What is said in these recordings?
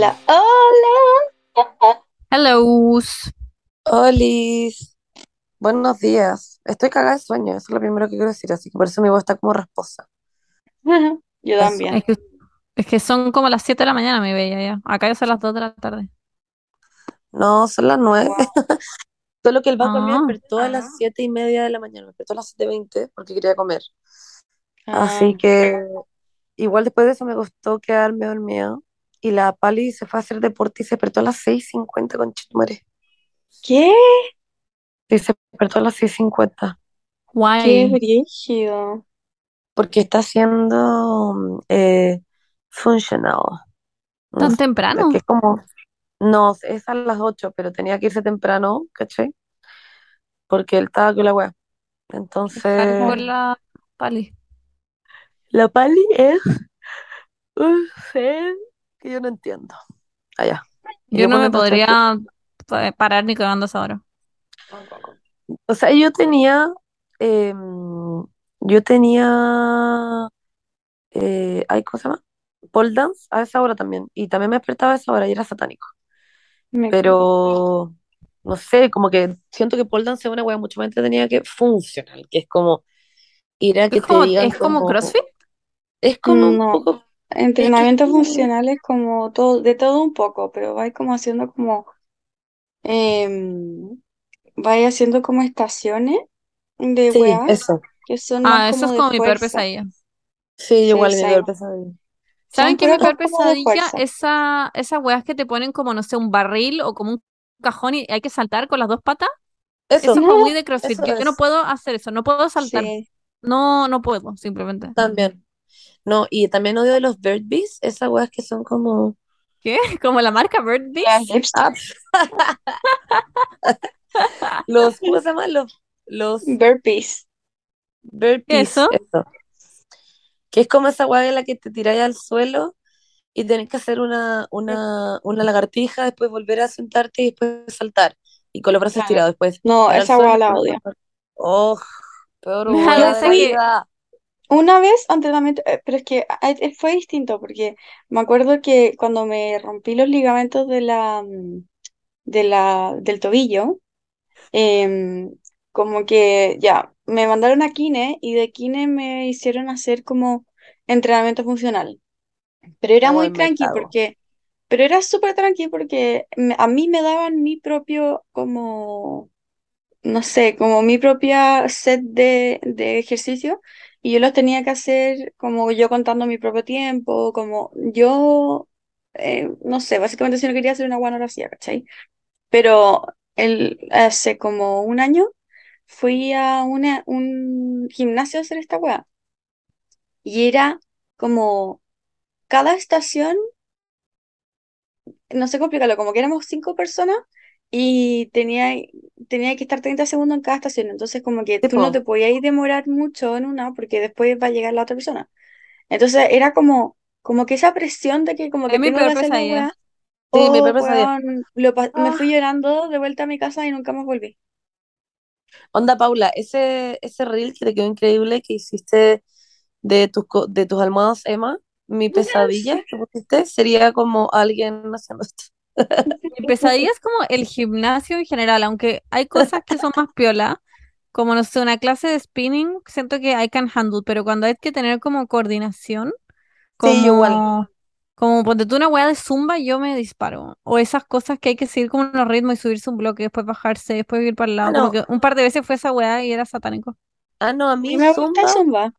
Hola, hola. Hello. Olis, buenos días. Estoy cagada de sueño, eso es lo primero que quiero decir, así que por eso mi voz está como rasposa. Yo también. Es que, es que son como las 7 de la mañana, mi bella, ya. Acá ya son las 2 de la tarde. No, son las nueve. Wow. Solo que el Baco me Ah, despertó a las siete y media de la mañana, me despertó a las siete veinte porque quería comer. Ah, Así que igual después de eso me costó quedarme dormida. Y la Pali se fue a hacer deporte y se despertó a las seis cincuenta con Chitumare. ¿qué? Sí, se despertó a las seis cincuenta Qué guay. brígido. porque está haciendo mm, eh, functional. No ¿Tan sé, temprano? que es como, no, es a las 8, pero tenía que irse temprano, ¿cachai? Porque él estaba con la wea. Qué Entonces, hardcore la pali. la Pali es un ser que yo no entiendo. Allá. Yo yo no me podría pa- parar ni cagando esa hora. O sea, yo tenía, em, yo tenía, eh, ay, ¿cómo se llama? Pole dance a esa hora también. Y también me despertaba a esa hora y era satánico. Me- Pero, no sé, como que siento que pole dance es una wea mucho más entretenida que funcional, que es como ir a que Es te como, digan es como como, CrossFit. es como un No, poco, es que es entrenamiento como, funcional es como todo, de todo un poco, pero vais como haciendo como, em, vais haciendo como estaciones de sí, weas eso. que son más Ah, eso como es de como mi peor fuerza. pesadilla. Sí, Sí, igual mi peor pesadilla. ¿Saben Son qué es mi peor como de pesadilla? fuerza. Esa, esas weas que te ponen como, no sé, un barril o como un cajón y hay que saltar con las dos patas. Eso Eso, es como muy de CrossFit. eso Yo, yo no es, puedo hacer eso, no puedo saltar. Sí. No, no puedo, simplemente. también. No, y también odio de los Bird Bees, esas weas que son como, ¿Qué? Como la marca Bird Bees. los, ¿cómo se llaman? Los, los. Bird ¿Qué es Bees, eso? eso. Que es como esa wea en la que te tiráis al suelo y tenés que hacer una, una, una lagartija, después volver a sentarte y después saltar. Y con los brazos Claro. estirados, después No, esa y la odio. ¡Oh! Peor de fui que vida. Una vez entrenamiento, eh, pero es que eh, fue distinto porque me acuerdo que cuando me rompí los ligamentos de la, mm, de la, del tobillo, em, como que ya, me mandaron a Kine y de Kine me hicieron hacer como entrenamiento funcional. Pero era Ay, muy me tranqui cago. porque, pero era súper tranqui porque a mí me daban mi propio como no sé, como mi propia set de, de ejercicio y yo los tenía que hacer como yo contando mi propio tiempo, como yo, eh, no sé, básicamente si no quería hacer una buena hora hacía, ¿cachai? Pero el, hace como un año fui a una, un gimnasio a hacer esta weá y era como cada estación no sé cómo explicarlo, como que éramos cinco personas y tenía, tenía que estar 30 segundos en cada estación, entonces como que tú no te podías demorar mucho en una porque después va a llegar la otra persona. Entonces era como, como que esa presión de que como que es mi peor pesadilla. sí, mi oh, peor pesadilla. weón, lo me Ah, fui llorando de vuelta a mi casa y nunca más volví. onda, Paula, ese, ese reel que te quedó increíble que hiciste de tus, de tus almohadas, Emma, mi pesadilla que pusiste sería como alguien haciendo esto. Mi pesadilla es como el gimnasio en general, aunque hay cosas que son más piola, como no sé, una clase de spinning, siento que I can handle, pero cuando hay que tener como coordinación, Sí, yo igual. como, como ponte tú una weá de zumba, yo me disparo. O esas cosas que hay que seguir como unos ritmos y subirse un bloque, después bajarse, después ir para el Ah, lado. Como no. que un par de veces fue esa weá y era satánico. Ah, no, a mí me gusta el Zumba, zumba.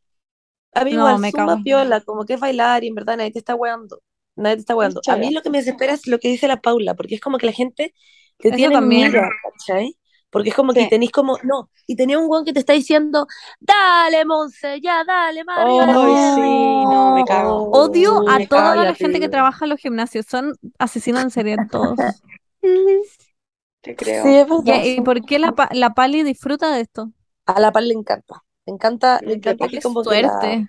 a mí No, igual me Zumba cago. piola, como que es bailar y en verdad nadie te está weando. Nadie te está Es weando. A mí lo que me desespera es lo que dice la Paula, porque es como que la gente te Eso tiene también. ¿cachai? Porque es como que tenéis como, no, y tenía un weón que te está diciendo, dale, Monse, ya, dale, la Ay, pierna. sí, no, me cago. Odio a Me toda cago. la gente que trabaja en los gimnasios. Son asesinos en serie todos. Te Sí, creo. es Ya, verdad. ¿Y por qué la, la Pali disfruta de esto? A la Paula le encanta. Le encanta, le encanta que la...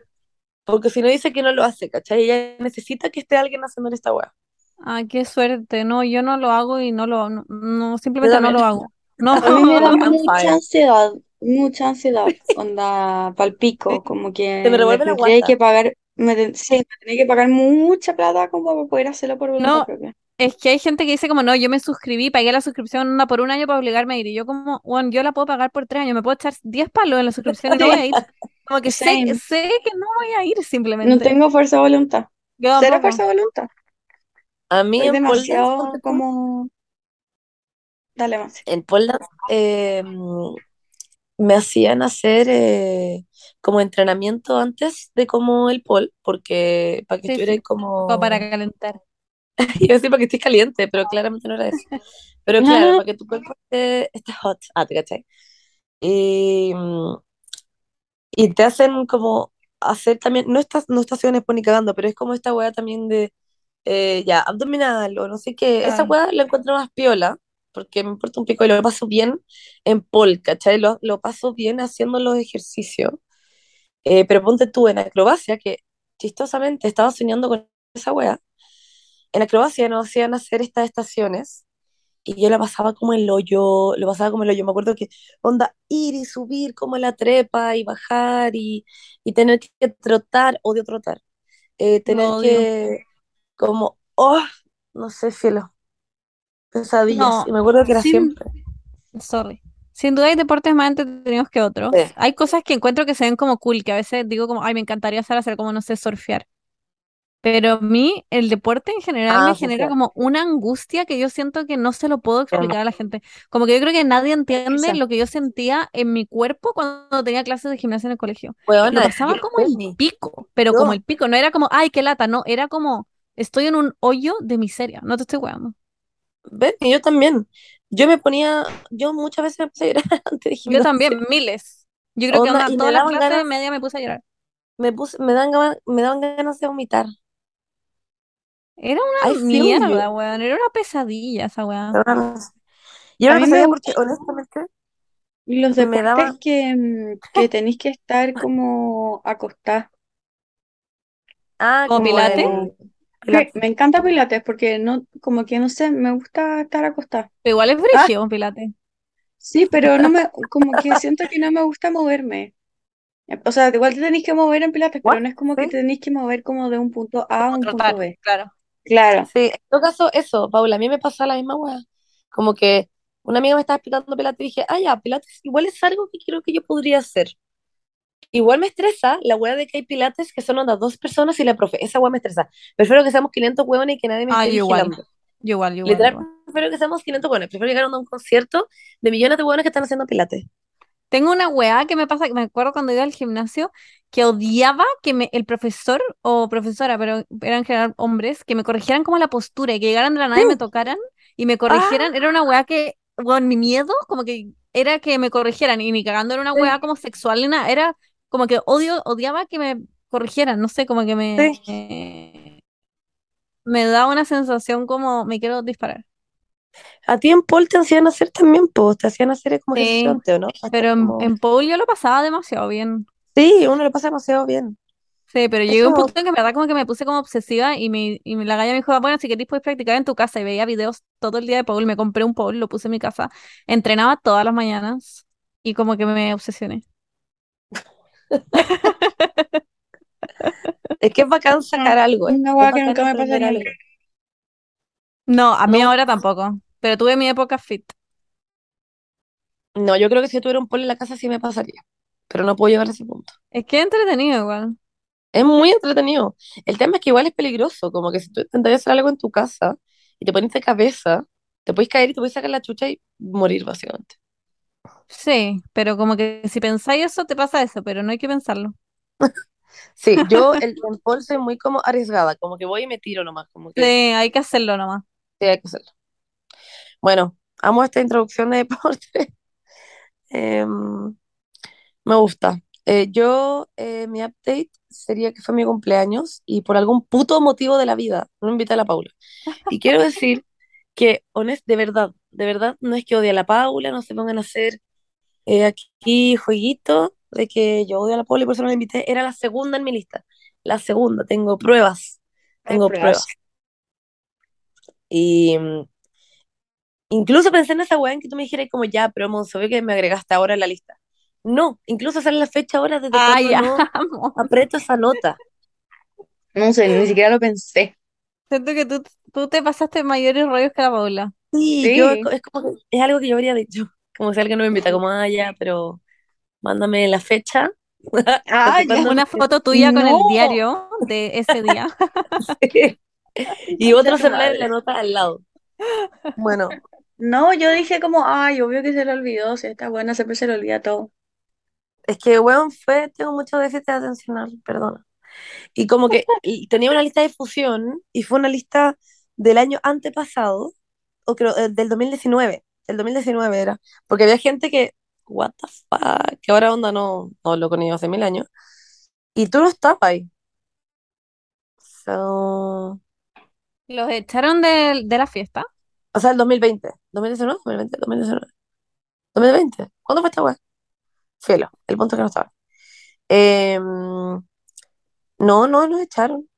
Porque si no dice que no lo hace, ¿cachai? Ella necesita que esté alguien haciendo esta weá. Ah, qué suerte. No, yo no lo hago y no lo, no, no, simplemente no lo hago. No. A mí me da mucha ansiedad, mucha ansiedad, onda palpico, como Se me que me revuelve la que pagar, Me sí, me tenía que pagar mucha plata como para poder hacerlo por voluntad No, propia. Es que hay gente que dice como, no, yo me suscribí, pagué la suscripción una por un año para obligarme a ir. Y yo como, bueno, yo la puedo pagar por tres años, me puedo echar 10 palos en la suscripción y no voy a ir. Como que sé, sé que no voy a ir No simplemente. tengo fuerza de voluntad. Yo Cero fuerza de voluntad. A mí Soy en demasiado como... Dale más. en pole dance, eh, me hacían hacer eh, como entrenamiento antes de como el pole, porque para que Sí, estuviera sí, como para como... calentar. Iba a decir para que estés caliente, pero claramente no era eso. Pero claro, para que tu cuerpo esté, esté hot. Ah, ¿te cachai? Y, y te hacen como hacer también, no estas no estaciones por ni cagando, pero es como esta weá también de eh, ya, abdominal o no sé qué. Esa weá la encuentro más piola, porque me importa un pico y lo paso bien en pole, ¿cachai? Lo, lo paso bien haciendo los ejercicios. Eh, pero ponte tú en acrobacia, que chistosamente estaba soñando con esa weá. En acrobacia nos hacían hacer estas estaciones y yo la pasaba como el hoyo, lo pasaba como el hoyo. Me acuerdo que, onda, ir y subir como la trepa y bajar y, y tener que trotar, odio trotar, eh, tener odio. que, como, oh, no sé, cielo, pesadillas. No, Y me acuerdo que era sin, siempre. sorry. Sin duda hay deportes más entretenidos que otros. Sí. Hay cosas que encuentro que se ven como cool, que a veces digo como, ay, me encantaría hacer, hacer como, no sé, surfear. Pero a mí el deporte en general Ah, me genera surfear. como una angustia que yo siento que no se lo puedo explicar a la gente. Como que yo creo que nadie entiende lo que yo sentía en mi cuerpo cuando tenía clases de gimnasia en el colegio. Lo Weona, pasaba yo, como el pico, pero como yo, el pico, no era como, ay, qué lata, no, era como, estoy en un hoyo de miseria, no te estoy weando. Benny, yo también. Yo me ponía, yo muchas veces me puse a llorar antes de Yo gimnasia. también, miles. Yo creo que Onda, me todas las clases ganas, media me puse a llorar. me puse, me dan me daban ganas de vomitar. Era I una mierda, weón, era una pesadilla esa weá. Era una- Y A era una mí me pesadilla porque honestamente los me deportes daba, que, mm, que tenéis que estar como acostada. ah, ¿Como como pilates? El pilates. me encanta Pilates porque no, como que no sé, me gusta estar acostada. Pero igual es Ah, brígido un pilate. Sí, pero no me, como que siento que no me gusta moverme. O sea, igual te tenéis que mover en Pilates, pero no es como que te tenéis que mover como de un punto A a un punto trotar, B. claro. Claro. sí, en todo caso, eso, Paula, a mí me pasa la misma weá. Como que una amiga me estaba explicando pilates y dije, ah, ya, pilates igual es algo que creo que yo podría hacer. Igual me estresa la weá de que hay pilates que son onda dos personas y la profe. Esa weá me estresa. Prefiero que seamos 500 hueones y que nadie me Ah, esté yo igual, yo igual, yo igual, yo Literal, igual. prefiero que seamos 500 hueones. Prefiero llegar a un concierto de millones de hueones que están haciendo pilates. Tengo una weá que me pasa, que me acuerdo cuando iba al gimnasio, que odiaba que me, el profesor o profesora, pero eran en general hombres, que me corrigieran como la postura y que llegaran de la nada y me tocaran y me Ah, corrigieran. Era una weá que, bueno, mi miedo, como que era que me corrigieran y ni cagando era una sí, weá como sexual ni nada, era como que odio, odiaba que me corrigieran, no sé, como que me, sí. me da una sensación como me quiero disparar. A ti en pole te hacían hacer también, pues, te hacían hacer como ejercicio Sí, antes, ¿o no? Hasta pero en, como... en pole yo lo pasaba demasiado bien. Sí, uno lo pasa demasiado bien. Sí, pero llegué a un Eso, punto en que en verdad como que me puse como obsesiva y, me, y la galla me dijo, "Ah, bueno, si querés puedes practicar en tu casa y veía videos todo el día de pole, me compré un pole, lo puse en mi casa, entrenaba todas las mañanas y como que me obsesioné. es que es bacán sacar No, algo, es una es hueá que bacán nunca me algo. No, a mí No, ahora tampoco, pero tuve mi época fit. no, yo creo que si yo tuviera un pole en la casa sí me pasaría, pero no puedo llegar a ese punto. Es que es entretenido igual. Es muy entretenido. El tema es que igual es peligroso, como que si tú intentas hacer algo en tu casa y te pones de cabeza, te puedes caer y te puedes sacar la chucha y morir, básicamente. Sí, pero como que si pensáis eso, te pasa eso, pero no hay que pensarlo. Sí, yo el en pole soy muy como arriesgada, como que voy y me tiro nomás, como Sí, que hay que hacerlo nomás. Sí, hay que hacerlo. Bueno, amo esta introducción de deporte. Em, me gusta. Eh, yo, eh, mi update sería que fue mi cumpleaños y por algún puto motivo de la vida no invité a la Paula. Y quiero decir que, honest, de verdad, de verdad, no es que odie a la Paula, no se pongan a hacer eh, aquí jueguito de que yo odio a la Paula y por eso no la invité. Era la segunda en mi lista. La segunda, tengo pruebas. Tengo pruebas. pruebas. Y mm, incluso pensé en esa weá en que tú me dijeras como ya, pero Monzo, que me agregaste ahora en la lista. No, incluso sale la fecha ahora desde Ay, cuando no amo. aprieto esa nota. No sé, ni siquiera lo pensé. Siento que tú, tú te pasaste mayores rollos que la Paula. Sí, yo, Sí. es como que es algo que yo habría dicho. Como si alguien no me invita, como, ah, ya, pero mándame la fecha. Ah, ya. Una foto tuya con el diario de ese día. Y otro celular en la nota al lado. Bueno, No, yo dije como, ay, obvio que se le olvidó, si está buena, siempre se le olvida todo. es que, weón, fue, tengo mucho déficit atencional, perdona. Y como que y tenía una lista de difusión y fue una lista del año antepasado, o creo, eh, del 2019. El 2019 era. Porque había gente que, what the fuck, que ahora onda no, no lo conozco hace mil años. Y tú no estabas ahí. So, Los echaron de, de la fiesta. o sea, el 2020. 2019, 2020, 2019. 2020. ¿Cuándo fue esta weá? Filo, el punto que no estaba. Em, no, no nos echaron.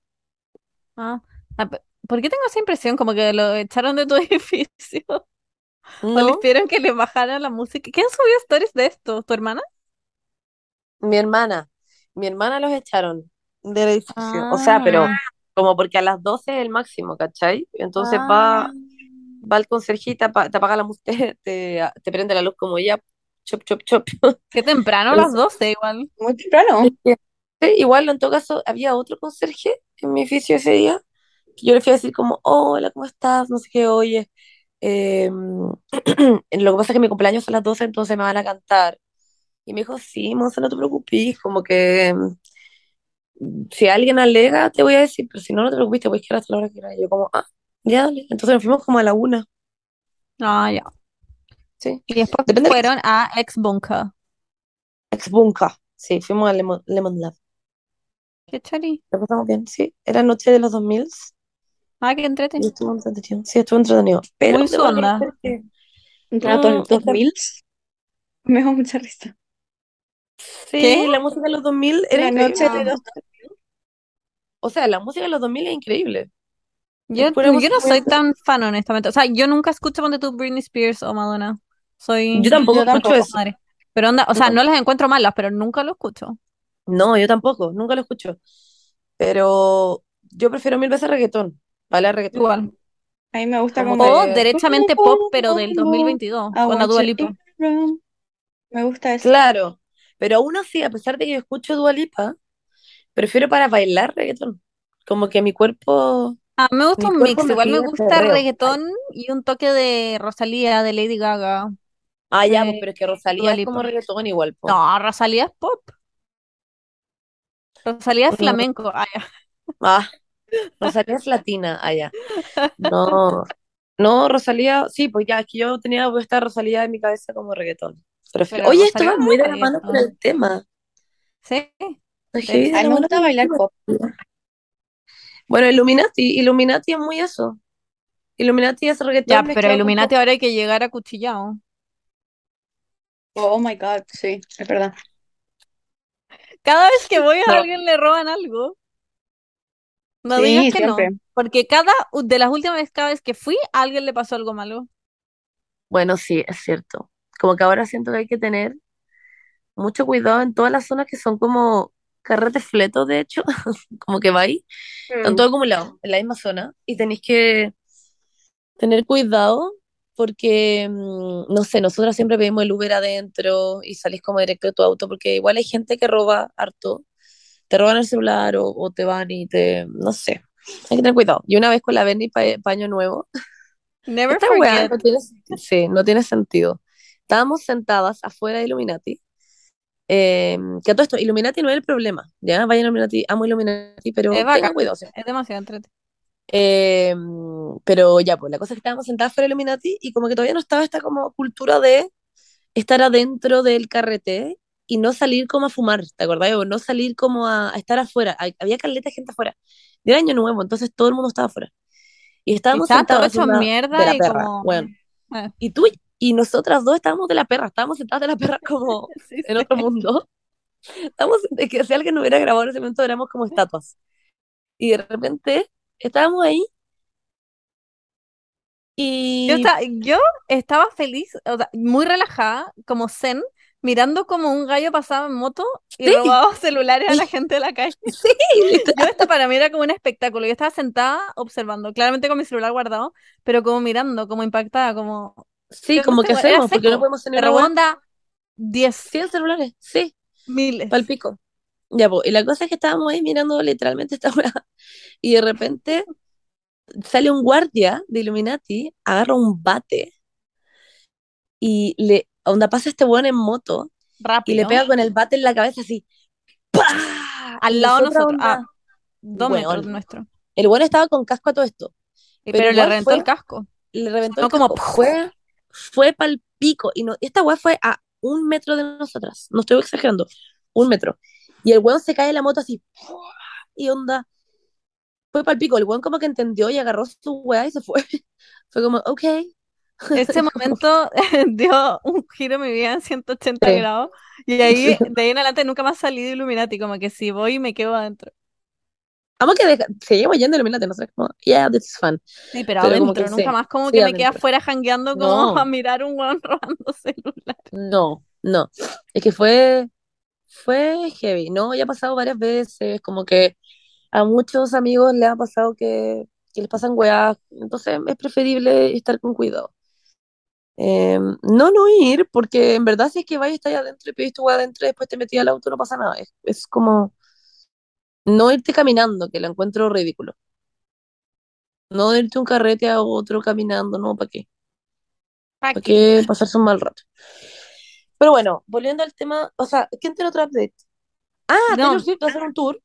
Ah, ah, ¿por qué tengo esa impresión? Como que lo echaron de tu edificio. O les No, pidieron que les bajaran la música. ¿Quién subió stories de esto? ¿Tu hermana? mi hermana. Mi hermana los echaron del edificio. O sea, pero Ah, como porque a las 12 es el máximo, ¿cachai? Entonces va, ah. va el conserje y te, apa- te apaga la música, te, te prende la luz como ya, chop, chop, chop. Qué temprano, las 12 igual. Muy temprano. Sí, igual, en todo caso, había otro conserje en mi edificio ese día, que yo le fui a decir como, hola, ¿cómo estás? No sé qué, oye, eh, lo que pasa es que mi cumpleaños es a las 12, entonces me van a cantar. Y me dijo, sí, Monse, no te preocupes, como que mm, si alguien alega, te voy a decir, pero si no, no te preocupes, te voy a quedar hasta la hora que quieras. Y yo como, ah, ya, dale. Entonces nos fuimos como a la una, Ah, ya. sí. Y después Depende de fueron a Ex Bunker. ex bunka, sí, fuimos a Lemon, Lemon Lab. Qué chari. Lo pasamos bien, sí. Era noche de los 2000 Ah, qué entretenido. estuvo entretenido. Sí, estuvo entretenido. Pero Muy debo su onda. reconocer que Entre Mm, los es que- 2000 me da mucha risa. Sí, ¿Qué? la música de los 2000 era La noche increíble. de los O sea, la música de los 2000 es increíble. Yo, yo no soy tan fan, honestamente. O sea, yo nunca escucho ponte tú Britney Spears o Madonna. Soy Yo tampoco Yo escucho tampoco. eso. madre. Pero onda, o sea, No. las encuentro malas, pero nunca lo escucho. No, yo tampoco, nunca lo escucho. Pero yo prefiero mil veces reggaetón. ¿Vale? Reggaetón. Igual. A mí me gusta Como como... O derechamente pop, pero del 2022, I con la Dua Lipa. Me gusta eso. Claro. Pero aún así, a pesar de que yo escucho Dua Lipa, prefiero para bailar reggaetón. Como que mi cuerpo. Ah, me gusta Mi un mix. Igual me gusta reggaetón y un toque de Rosalía, de Lady Gaga. Ah, ya, Eh, pues, pero es que Rosalía es como reggaetón igual. No, Rosalía es pop. Rosalía es flamenco. Ah, ya. Ah, Rosalía es latina, allá. No, no, Rosalía, sí, pues ya, es que yo tenía puesta Rosalía en mi cabeza como reggaetón. Pero, oye, esto va muy de la mano con el tema. Sí. A mí la me gusta bailar pop. Bueno, Illuminati, Illuminati es muy eso. Illuminati es reggaetón Ya, pero Illuminati ahora hay que llegar a cuchillado. Oh my God, sí, es verdad. Cada vez que voy a No. alguien le roban algo. No Sí, digas que no. Porque cada, de las últimas veces, cada vez que fui, a alguien le pasó algo malo. Bueno, sí, es cierto. Como que ahora siento que hay que tener mucho cuidado en todas las zonas que son como carretes fletos, de hecho, como que vais, están Mm. todos acumulados en la misma zona y tenéis que tener cuidado porque, mm, no sé, nosotros siempre pedimos el Uber adentro y salís como directo de tu auto porque igual hay gente que roba harto, te roban el celular o, o te van y te, no sé, hay que tener cuidado. Y una vez con la Benny pa paño nuevo, Never esta weá forget. no tiene, sí, no tiene sentido. Estábamos sentadas afuera de Illuminati. Eh, que a todo esto, Illuminati no es el problema, ¿ya? Vaya Illuminati, amo Illuminati, pero Es bacán. cuidado. ¿sí? Es demasiado entretenido. Eh, pero ya, pues la cosa es que estábamos sentadas fuera de Illuminati y como que todavía no estaba esta como cultura de estar adentro del carrete y no salir como a fumar, ¿te acordás? O no salir como a, a estar afuera. Había caleta de gente afuera. De año nuevo, entonces todo el mundo estaba afuera. Y estábamos sentados hecho mierda de la y perra, como... bueno. Eh, Y tú y nosotras dos estábamos de la perra, estábamos sentadas de la perra como sí, en sí. otro mundo. Estábamos, es que si alguien no hubiera grabado en ese momento, éramos como estatuas. Y de repente estábamos ahí Yo, y esta- yo estaba feliz, o sea, muy relajada, como zen, mirando como un gallo pasaba en moto y Sí. robaba celulares a la gente de la calle. Sí. Yo esto para mí era como un espectáculo. Yo estaba sentada observando, claramente con mi celular guardado, pero como mirando, como impactada, como... Sí, como que hacemos, porque no podemos De tener una weá. onda, 10 100 celulares, sí, miles. pal pico. Ya, pues, y la cosa es que estábamos ahí mirando literalmente esta weá, y de repente sale un guardia de Illuminati, agarra un bate, y le, onda pasa este weón en moto, y Rápido. le pega con el bate en la cabeza así, ¡pah! Al Y lado de nosotros. onda, dos weón. metros nuestro. El weón estaba con casco a todo esto, Y- Pero Pero, le reventó fue- el casco. le reventó No el como casco. Fue, fue pal pico. Y no, esta weá fue a un metro de nosotras. No estoy exagerando. Un metro. Y el weón se cae de la moto así. Y onda. Fue pal pico. El weón como que entendió y agarró su weá y se fue. Fue como, ok. Ese momento dio un giro en mi vida en 180 Sí. grados. Y ahí, de ahí en adelante nunca más salí de Illuminati. Como que si voy me quedo adentro. Vamos que deja- seguimos yendo a Illuminati, no sé. Como, yeah, this is fun. Sí, pero, Pero adentro, nunca sí, más como sí, que me quedé adentro. afuera jangueando como No. a mirar un weón robando celular. No, no. Es que fue, fue heavy, ¿no? Ya ha pasado varias veces, como que a muchos amigos les ha pasado que, que les pasan weas, entonces es preferible estar con cuidado. Eh, no, no ir, porque en verdad si es que vais ahí adentro y pedís tu wea adentro y después te metí al auto, no pasa nada. Es, es como no irte caminando, que lo encuentro ridículo. No irte un carrete a otro caminando, no, ¿para qué? ¿Para ¿Para qué? pasarse un mal rato? Pero bueno, volviendo al tema, o sea, ¿quién tiene otro update? Ah, No. Taylor Swift va a hacer un tour.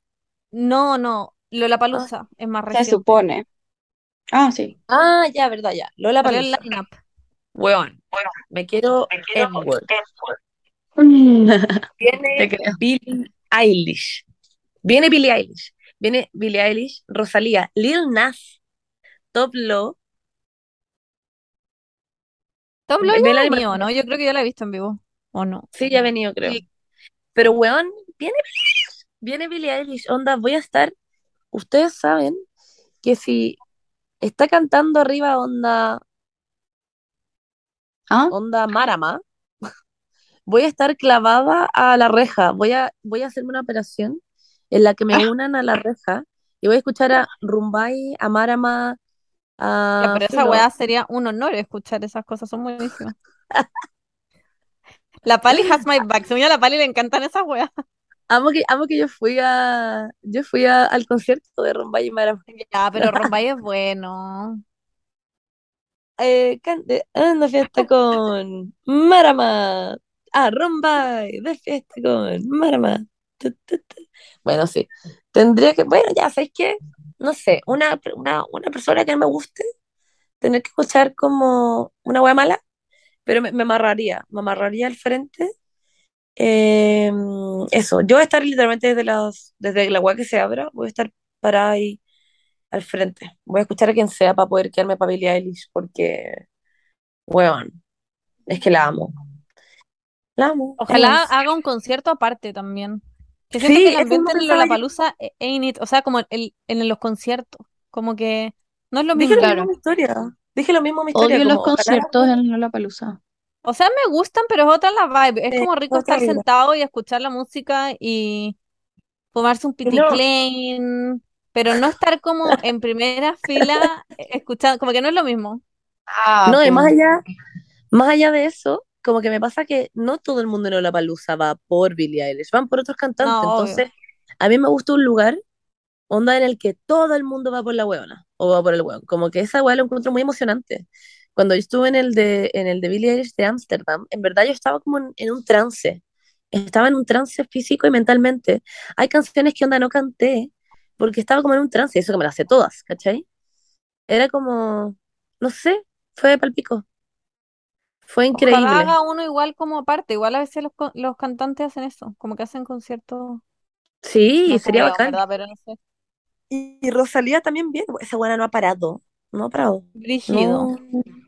No, no. Lollapalooza es más Se reciente. supone. Ah, sí. Ah, ya, verdad, ya. Palusa. lineup. Weón, me quiero N-word. Te Viene. Billie Eilish. Viene Billie Eilish. Viene Billie Eilish, Rosalía, Lil Nas, Top Low. Lloyd Ve ya la ha venido, ¿no? Yo creo que ya la he visto en vivo. ¿O no? Sí, ya ha venido, creo. Sí. Pero, weón, viene Billie Eilish. Viene Billie Eilish. Onda, voy a estar. Ustedes saben que si está cantando arriba, onda, ¿Ah? onda Marama, voy a estar clavada a la reja. Voy a, voy a hacerme una operación en la que me Ah. unan a la reja y voy a escuchar a Rumbay, a Marama, a Ya, pero esa Filo. weá sería un honor escuchar esas cosas, son buenísimas. La Pali has my back. Yo, a la Pali le encantan esas weas. Amo que, amo que yo fui a, yo fui a- al concierto de Rumbay y Marama. Ya, pero Rombay es bueno. Eh, can- de- ando fiesta con Marama. Ah, Rumbay, de fiesta con Marama. Bueno, sí. Tendría que, bueno, ya, ¿sabes qué? No sé, una, una, una persona que no me guste, tener que escuchar como una wea mala, pero me, me amarraría, me amarraría al frente. Eh, eso, yo voy a estar literalmente desde las, desde la wea que se abra, voy a estar parada ahí al frente. Voy a escuchar a quien sea para poder quedarme para Billie Eilish, porque, weón, es que la amo. La amo. Ojalá haga un concierto aparte también. Que siento Sí, que el ambiente en pensaba yo. Lollapalooza eh, ain't it. O sea, como el, en los conciertos. Como que no es lo Dije mismo. lo Claro. mismo en mi historia. Dije lo mismo en mi historia. Odio los como, ojalá- conciertos en Lollapalooza. O sea, me gustan, pero es otra la vibe. Es Sí, como rico estar sentado y escuchar la música y fumarse un Y no. piticlein, pero no estar como en primera fila eh, escuchando, como que no es lo mismo. Ah, No, y más allá, más allá de eso, como que me pasa que no todo el mundo en Lollapalooza va por Billie Eilish, van por otros cantantes. No, obvio. Entonces, a mí me gusta un lugar, onda en el que todo el mundo va por la hueona, o va por el hueón. Como que esa hueá lo encuentro muy emocionante. Cuando yo estuve en el de, en el de Billie Eilish de Ámsterdam, en verdad yo estaba como en, en un trance. Estaba en un trance físico y mentalmente. Hay canciones que onda no canté, porque estaba como en un trance, y eso que me las sé todas, ¿cachai? Era como, no sé, fue palpico. Fue Ojalá increíble. haga uno igual como aparte. Igual a veces los, los cantantes hacen eso, como que hacen conciertos. Sí, No sería creo, bacán. ¿verdad? Pero no sé. Y, y Rosalía también bien. Esa buena no ha parado. No ha parado. Brígido. No.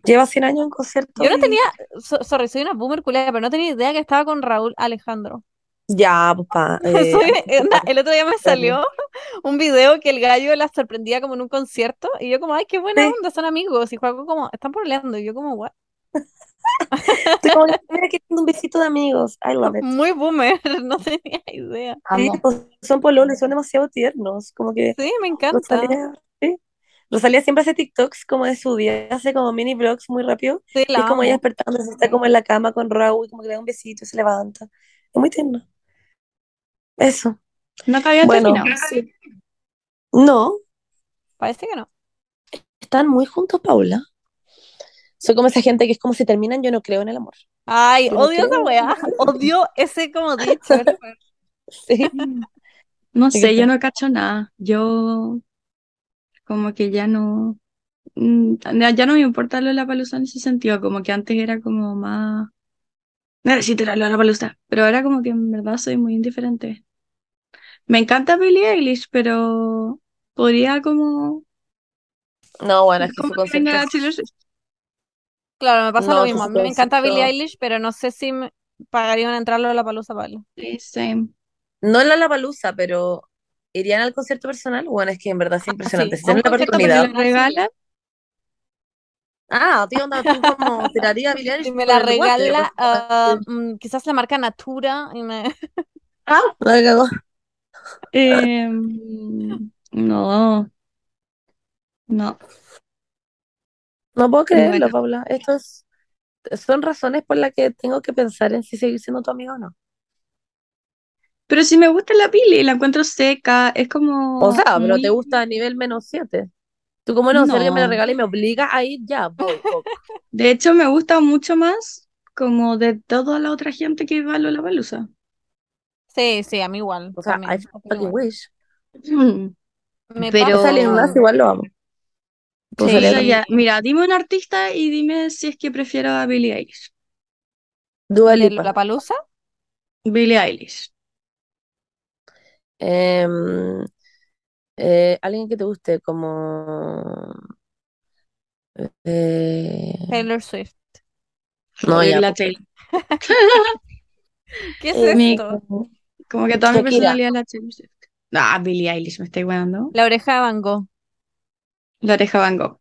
Lleva 100 años en concierto. Yo no y- tenía, so- sorry, soy una boomer culera, pero no tenía idea que estaba con Raúl Alejandro. Ya, papá. eh, Soy- el otro día me salió un video que el gallo la sorprendía como en un concierto y yo como, ay, qué buena onda, son amigos. Y Juaco como, están peleando. Y yo como, what? Estoy como que dando un besito de amigos. I love it. Muy boomer, no tenía idea. Sí, pues, son pololos, son demasiado tiernos. Como que Sí, me encanta. Rosalía, sí. Rosalía siempre hace TikToks como de su día, hace como mini vlogs muy rápido. Sí, Y la es como ella despertándose, está como en la cama con Raúl, y como que le da un besito y se levanta. Es muy tierno. Eso. No te había Bueno, terminado. sí. No, Parece que no. están muy juntos, Paula. Soy como esa gente que es como si terminan, yo no creo en el amor. Ay, Yo no odio esa weá. Odio ese como dicho. Sí. No ¿De qué sé, yo no cacho nada. Yo como que ya no, mm, ya no me importa lo de la palusa en ese sentido, como que antes era como más, necesito ir a la palusa, pero ahora como que en verdad soy muy indiferente. Me encanta Billie Eilish, pero podría como, No, bueno, es que como su concepto la es- Taylor Swift. Claro, me pasa lo No, mismo. A mí me encanta concepto- Billie Eilish, pero no sé si me pagaría una entrada a la palusa para. Sí, same. No en la Lollapalooza, pero ¿irían al concierto personal? Bueno, es que en verdad es impresionante. sí, Si a un tienen la me oportunidad. lo regalan, Ah, tío, onda, tú como tiraría a Billie Eilish Si me la guate, regala, pues, ah, mm, quizás la marca Natura y me... la cagó. em, no, no. No puedo creerlo, Bueno. Paula. Estos son razones por las que tengo que pensar en si seguir siendo tu amiga o no. Pero si me gusta la Billie, la encuentro seca, es como O sea, pero te gusta a nivel menos 7. Tú como no, si alguien me la No. regala y me obliga a ir, ya, voy, voy. De hecho, me gusta mucho más como de toda la otra gente que va a Lollapalooza. Sí, sí, a mí igual. O sea, también, I fucking igual. wish. Me Pero- pasa Nas igual lo amo. Sí, ya, mira, dime un artista y dime si es que prefiero a Billie Eilish. Dua Lipa. Lollapalooza. Billie Eilish. Em, eh, alguien que te guste como... eh, Taylor Swift. No, ya, la pues. Taylor. ¿Qué es Eh, Mi- esto? como que toda mi Shakira. personalidad es la Taylor Swift. Ah, Billie Eilish, me estoy guiando. La oreja de Van Gogh. La oreja Van Gogh.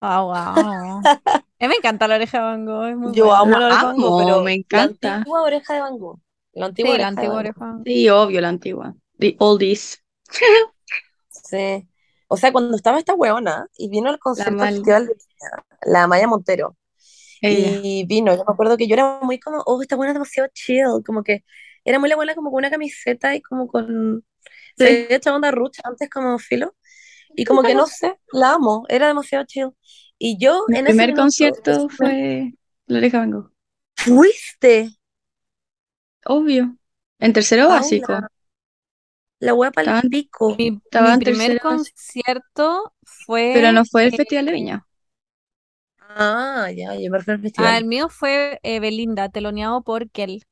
Ah, wow. A mí me encanta la oreja de Van Gogh. Es muy Yo buena. amo La la oreja de Van Gogh, amo, pero me la encanta. antigua oreja de Van Gogh. La antigua Sí, la oreja de antigua Van oreja. de Van Gogh. Sí, obvio, la antigua. The oldies. Sí. O sea, cuando estaba esta weona y vino al concierto. Festival de Viña, la Maya Montero, Ella. y vino, yo me acuerdo que yo era muy como, oh, esta buena es demasiado chill, como que era muy la buena como con una camiseta y como con, Sí. se había echado onda Ruch antes como filo, y como que no sé, la amo, era demasiado chill. Y yo Mi en ese primer concierto fue la oreja Van Gogh. fuiste, Obvio. En tercero Paula, básico. la wea para el pico. Mi, Estaba mi en primer concierto fue. Pero no fue el eh, Festival de Viña. Ah, ya, yo me refiero al ah, festival. el mío fue eh, Belinda, teloneado por Kel.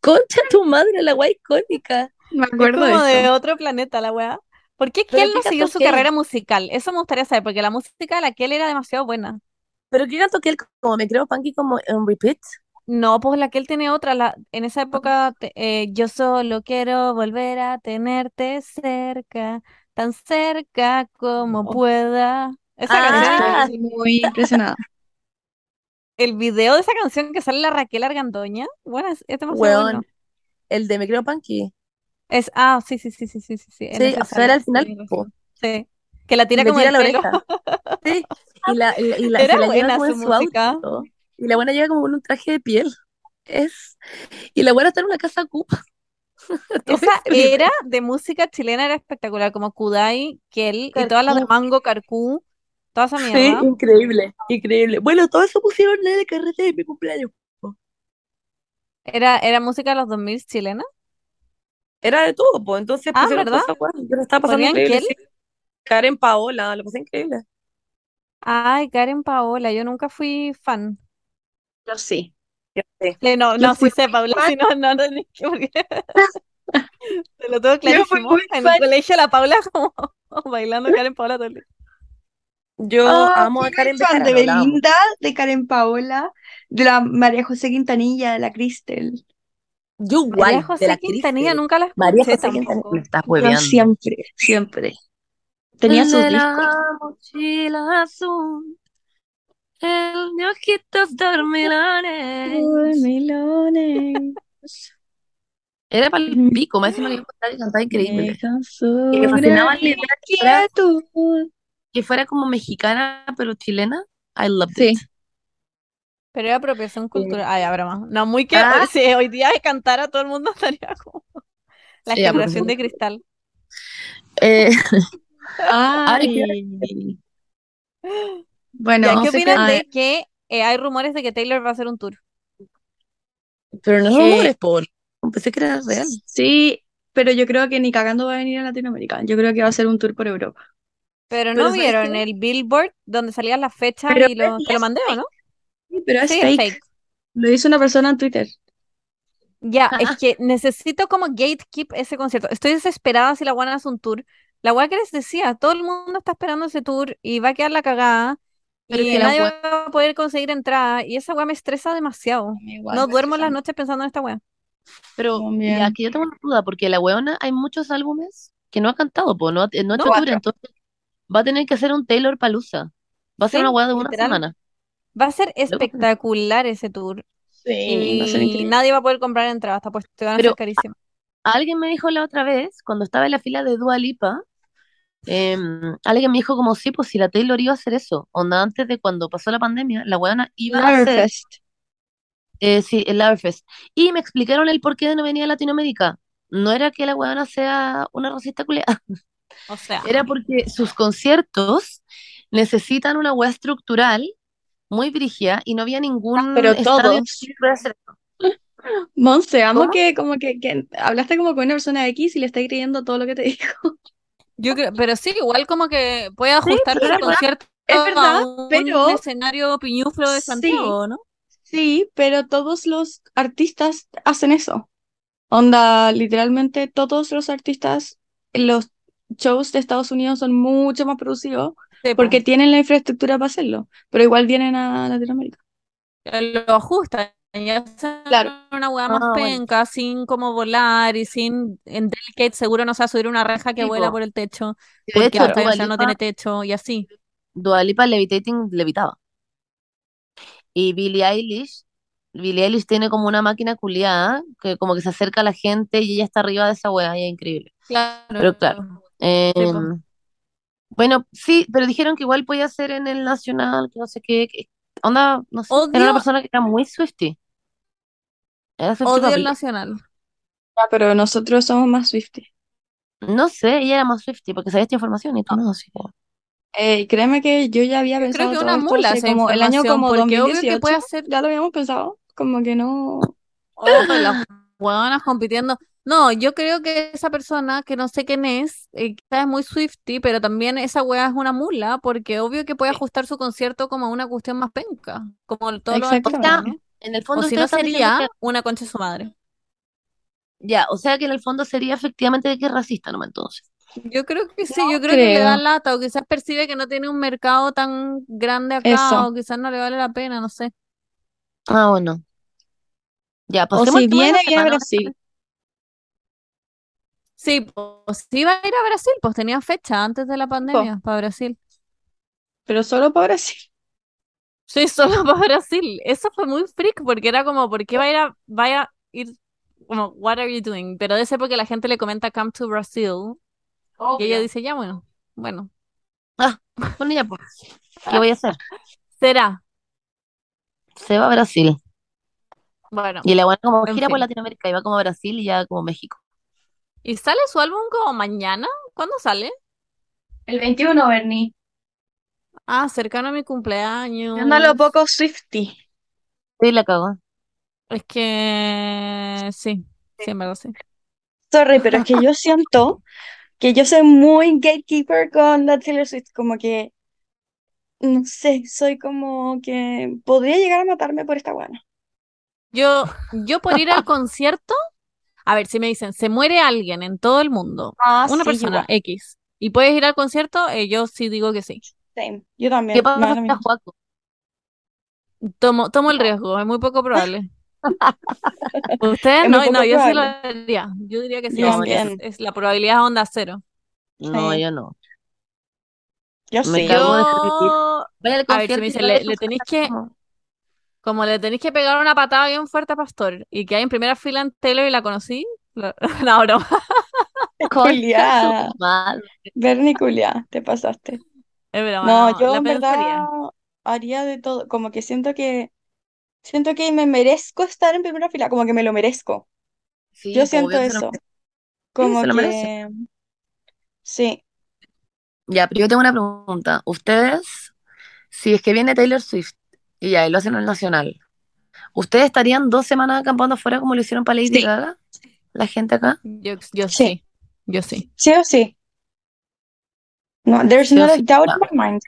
Concha tu madre, la wea icónica. Me Es acuerdo de como de eso. otro planeta la weá. ¿Por qué ¿Pero Kel no siguió su Kel? carrera musical? Eso me gustaría saber, porque la música de la Kel era demasiado buena. Pero qué canto él como me creo punky como en repeat. No, pues la Kel tiene otra. La, en esa época, te- eh, yo solo quiero volver a tenerte cerca, tan cerca como Oh. pueda. Esa Ah. canción, Estoy muy impresionada. el video de esa canción que sale la Raquel Argandoña, bueno, es, es demasiado bueno. el de me creo punky. Es, ah, sí, sí, sí, sí, sí, sí, sí, en Sí, o sea, era al final, po. Sí, que la tira como tira el la pelo. oreja. Sí, y la, y la, y la- se la lleva como su en su música. auto. Y la buena llega como con un traje de piel. Es. Y la buena está en una casa cupa. Esa era de música chilena, era espectacular, como Kudai, Kel y todas las de Carcú. Mango, Carcú, toda esa Sí, mierda. increíble, increíble. Bueno, todo eso pusieron en el carrete de mi cumpleaños. Era, era música de los 2000 chilena. Era de todo, pues. Entonces Ah, pusieron ¿verdad? cosas buenas. Yo lo estaba pasando ¿Ponían increíble. Sí. Karen Paola, lo pasé increíble. Ay, Karen Paola, yo nunca fui fan. Yo sí. Yo. Eh, no, Yo no, fui sí sé, Paula, si no, no, no, ni que- porque- Te lo tengo Yo fui clarísimo. muy En fan. el colegio la Paula como bailando Karen Paola todo el día. Yo Ah, amo a Karen fan de. Belinda, de Karen Paola, de la María José Quintanilla, de la Cristel. Yo María igual, de José la Quintanilla nunca la María escuché José Quintanilla. Me estás Yo hueveando. siempre, siempre. Tenía sus de discos. la mochila azul. El ojitos dormilones. Dormilones. Era para el pico, me decían que cantaba y cantaba increíble. Y me fascinaba la su idea que fuera, que fuera como mexicana, pero chilena. I loved Sí. it. Pero era apropiación cultural. Ay, ya, broma. No, muy que Ah. si hoy día de cantar a todo el mundo estaría como la Sí, generación de cristal. Eh, Ay. Bueno, no ¿qué opinan qué- de que eh, hay rumores de que Taylor va a hacer un tour? pero no Eh, son rumores, por. Pensé que era real. Sí, pero yo creo que ni cagando va a venir a Latinoamérica. Yo creo que va a ser un tour por Europa. Pero no ¿sabes vieron el billboard donde salían las fechas y lo, que lo mandé, ¿o no? Sí, pero es Sí, fake. es fake. Lo hizo una persona en Twitter. Ya, es que necesito como gatekeep ese concierto. Estoy desesperada si la guana hace un tour. La guana que les decía, todo el mundo está esperando ese tour y va a quedar la cagada Pero y que nadie va a poder conseguir entrada y esa weá me estresa demasiado. Igual No duermo las noches pensando en esta weá. Pero aquí yo tengo una duda, porque la weona hay muchos álbumes que no ha cantado, pues no, ha- no ha hecho tour, entonces va a tener que hacer un Taylor Palusa. Va a ser Sí, una weá de una literal. semana. Va a ser espectacular ese tour Sí, va a ser y increíble. nadie va a poder comprar entradas, hasta pues te van a Pero- ser carísimas. Alguien me dijo la otra vez, cuando estaba en la fila de Dua Lipa, em, alguien me dijo como, sí, pues si la Taylor iba a hacer eso, onda antes de cuando pasó la pandemia, la weona iba a hacer, Loverfest. eh, sí, el Loverfest. Y me explicaron el por qué de no venir a Latinoamérica. No era que la weona sea una racista culiada, O sea, era porque sus conciertos necesitan una weá estructural muy brígida y no había ningún Ah, pero estadio. Monse, amo ¿Cómo? que como que, que hablaste como con una persona X y le estás creyendo todo lo que te dijo. yo creo, pero sí, igual como que puede ajustar es verdad, concierto es verdad, a un pero- escenario piñuflo de Sí. Santiago, ¿no? Sí, pero todos los artistas hacen eso. Onda, literalmente todos los artistas, los shows de Estados Unidos son mucho más producidos Sí, porque tienen la infraestructura para hacerlo, pero igual vienen a Latinoamérica. lo ajustan y hacen Claro. una hueá más Ah, bueno. penca, sin como volar y sin en Delicate seguro no se va a subir una reja que Sí, vuela po. por el techo, De porque hecho, Sha no tiene techo y así. Dua Lipa Levitating levitaba. Y Billie Eilish, Billie Eilish tiene como una máquina culiada que como que se acerca a la gente y ella está arriba de esa weá y es increíble. Claro. Pero claro. Eh, Sí. Bueno, sí, pero dijeron que igual podía ser en el Nacional, que no sé qué. que- onda, no sé. Era Odio- una persona que era muy Swiftie. Era Swiftie Odio el. Nacional. Ah, pero nosotros somos más Swifties. No sé, ella era más Swiftie porque sabía esta información y tú no, así que. Eh, créeme que yo ya había Yo creo pensado que una mula hace como el año como porque obvio que 2018, puede hacer ya lo habíamos pensado, como que no. Oh, las hueonas compitiendo. No, yo creo que esa persona, que no sé quién es, eh, quizás es muy Swiftie, pero también esa wea es una mula, porque obvio que puede ajustar su concierto como a una cuestión más penca, como todos los Exactamente. artistas, ¿no? En el O fondo si no ustedes están diciendo sería que- una concha de su madre. ya, o sea que en el fondo sería efectivamente que es racista, ¿no? Entonces. Yo creo que sí, yo creo que le creo. da lata, o quizás percibe que no tiene un mercado tan grande acá, Eso. o quizás no le vale la pena, no sé. Ah, bueno. Ya, O pasemos si al tema de la viene, a semana. Brasil. Sí, pues iba a ir a Brasil, pues tenía fecha antes de la pandemia para Brasil. Pero solo para Brasil. Sí, solo para Brasil. Eso fue muy freak porque era como, ¿por qué va a ir a, vaya a ir como, what are you doing? Pero de ese porque la gente le comenta come to Brazil y ella dice, ya bueno, bueno, Bueno, ya, pues. ¿Qué voy a hacer? será. Se va a Brasil. Bueno, Y la buena como En gira por. Latinoamérica y va como a Brasil y ya como México. ¿Y sale su álbum como mañana? ¿Cuándo sale? El 21, Bernie. Ah, cercano a mi cumpleaños. Anda lo poco Swifty. Sí, la cagó. Es que sí, sí, en verdad sí. Sorry, pero es que yo siento que yo soy muy gatekeeper con la Taylor Swift, como que, no sé, soy como que podría llegar a matarme por esta buena. Yo, yo por ir al concierto, a ver, si me dicen, se muere alguien en todo el mundo, Ah, una sí, persona igual, X, y puedes ir al concierto, eh, yo sí digo que sí. same. Yo también, ¿Qué pasa? Tomo, tomo el riesgo, es muy poco probable. Ustedes no, no, yo sí lo haría. Yo diría que sí, Yo es, es- es la probabilidad es onda cero. No, Sí. yo no. Yo Me sí. cago de felicidad. Yo Vaya al A ver, si concierto me dice, le, le tenéis que, como- le tenéis que pegar una patada bien fuerte a Pastor y que hay en primera fila en Taylor y la conocí, lo- no, broma. Culiá. Mal. Bernie culiá, te pasaste. Es broma, No, no, yo la en verdad haría de todo, como que siento que siento que me merezco estar en primera fila, como que me lo merezco. Sí, Yo pues, siento que eso. Sí, como que sí, Ya, pero yo tengo una pregunta. Ustedes, si es que viene Taylor Swift y ya, y lo hacen en el Nacional, ¿ustedes estarían dos semanas acampando afuera como lo hicieron para Lady Sí. Gaga? La gente acá. Yo, yo Sí. sí, yo sí. sí o sí. No, there's Sí o not a sí. doubt in my mind.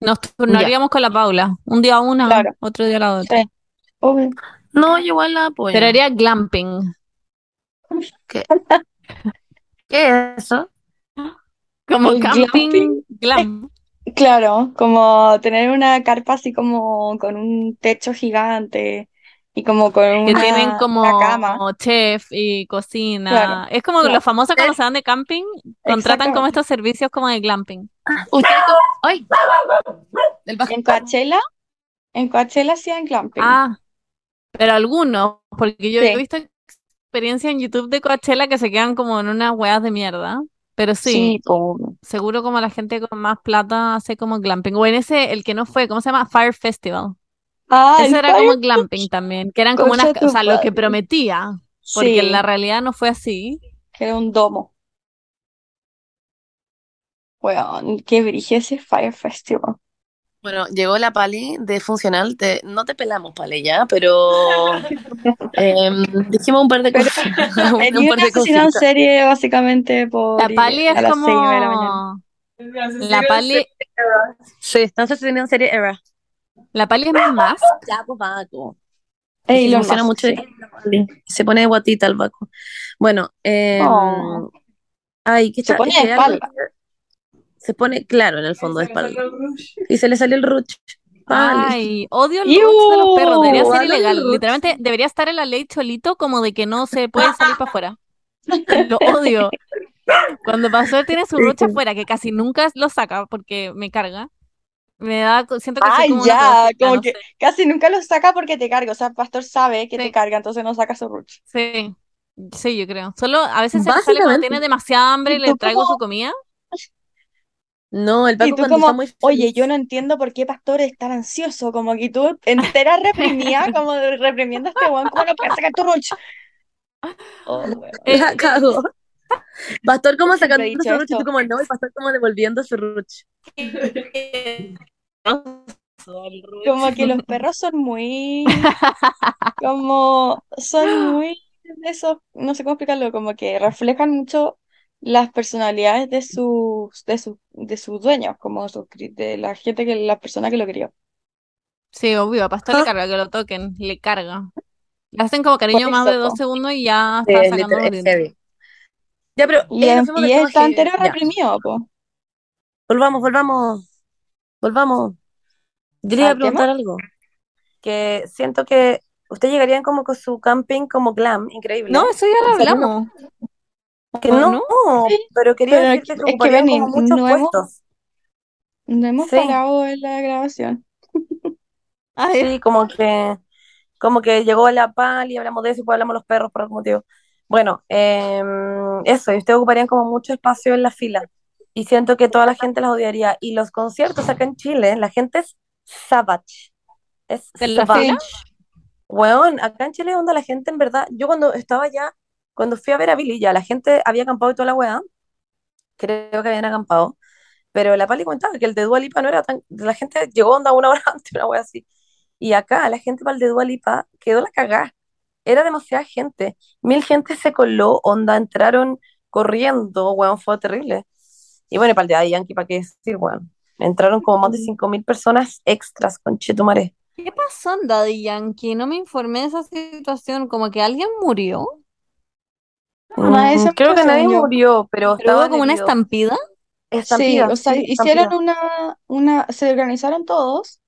Nos turnaríamos con la Paula. Un día una, Claro. otro día la otra. Sí. No, yo igual la apoyo. Pero haría glamping. ¿Qué es eso? Como El camping glamping. glam. Claro, como tener una carpa así como con un techo gigante y como con Que una, tienen una como chef y cocina. Claro, Es como claro. los famosos cuando se van de camping, contratan como estos servicios como de glamping. ¿Ustedes cómo- ¡Ay! En Coachella, en Coachella hacían glamping. Ah, pero algunos, porque yo Sí. he visto experiencias en YouTube de Coachella que se quedan como en unas weas de mierda. Pero sí, seguro como la gente con más plata hace como glamping. O en ese, el que no fue, ¿cómo se llama? Fire Festival. Ah, Eso el era como glamping también, que eran como unas, o sea, lo que prometía, porque Sí, en la realidad no fue así. que era un domo. Weón, qué brillo ese Fire Festival. Bueno, llegó la Pali de Funcional. Te- no te pelamos, Pali, ya, pero em, dijimos un par de cosas. un Tenía par de asesina en serie básicamente por La Pali a es las como... de la mañana. La Pali, Sí, entonces tenían serie Era. la Pali es más. Ya, pues. Eh, que Elon funciona Musk, mucho sí. de. Se pone de guatita el Baco. Bueno, em, Oh. ay, ¿qué Se está? pone de algo- espalda. Se pone, claro, en el fondo de espalda. Y se le salió el ruch. Ay, odio el roots de los perros, debería ser ilegal. Literalmente debería estar en la ley cholito como de que no se puede salir para afuera. Lo odio. Cuando Pastor tiene su rocha afuera, que casi nunca lo saca porque me carga, me da, siento que Ay, como ya, como no que sé. casi nunca lo saca porque te carga. O sea, pastor sabe que Sí. te carga, entonces no saca su ruch. Sí, sí, yo creo. Solo a veces se le sale cuando tiene demasiada hambre Y le traigo como- su comida. No, el Y Paco tú cuando como, está muy oye, feliz. yo no entiendo por qué pastor es tan ansioso, como que tú entera reprimida, como de- reprimiendo a este weón, ¿cómo no puedes sacar tu ruch? Oh, weón. Cagó. Pastor como sacando su ruch y tú como no, y Pastor como devolviendo su ruch. Como que los perros son muy, como, son muy, de esos, no sé cómo explicarlo, como que reflejan mucho las personalidades de sus, de sus, de sus dueños, como sus de la gente que, la persona que lo crió. Sí, obvio, a Pastor le Ah. carga que lo toquen, le carga. Le hacen como cariño más de dos segundos y ya está es, sacando heavy. Ya, pero Y, fuimos y está entero Ya, reprimido, po. volvamos, volvamos, volvamos. Yo le iba a ¿Al tema? preguntar algo. Que siento que ustedes llegarían como con su camping como glam, increíble. No, eso ya lo hablamos. Que ¿O no, no? pero quería Pero decir es que es que, como muchos no hemos, puestos. no hemos Sí, parado en la grabación. Ya. sí, como que, como que llegó la pal y hablamos de eso y después hablamos de los perros por algún motivo. Bueno, em, eso, y ustedes ocuparían como mucho espacio en la fila. Y siento que toda la gente las odiaría. Y los conciertos acá en Chile, la gente es savage. Es ¿En la savage. fila? Weón, acá en Chile, onda, la gente en verdad, yo cuando estaba allá, cuando fui a ver a Billy, ya la gente había acampado y toda la weá, creo que habían acampado, pero la Pali comentaba que el de Dua Lipa no era tan, la gente llegó onda una hora antes, una weá así, y acá la gente para el de Dua Lipa quedó la cagá, era demasiada gente, mil gente se coló, onda, entraron corriendo, weón, fue terrible, y bueno, para el de Daddy Yankee, ¿para qué decir, weón? Entraron como más de cinco mil personas extras con Chetumare. ¿Qué pasó en Daddy Yankee? No me informé de esa situación. Como que alguien murió. Mm, creo que nadie yo. murió, pero Pero hubo como una estampida. Sí, Estampida, o sea, sí, hicieron estampida. una, una, se organizaron todos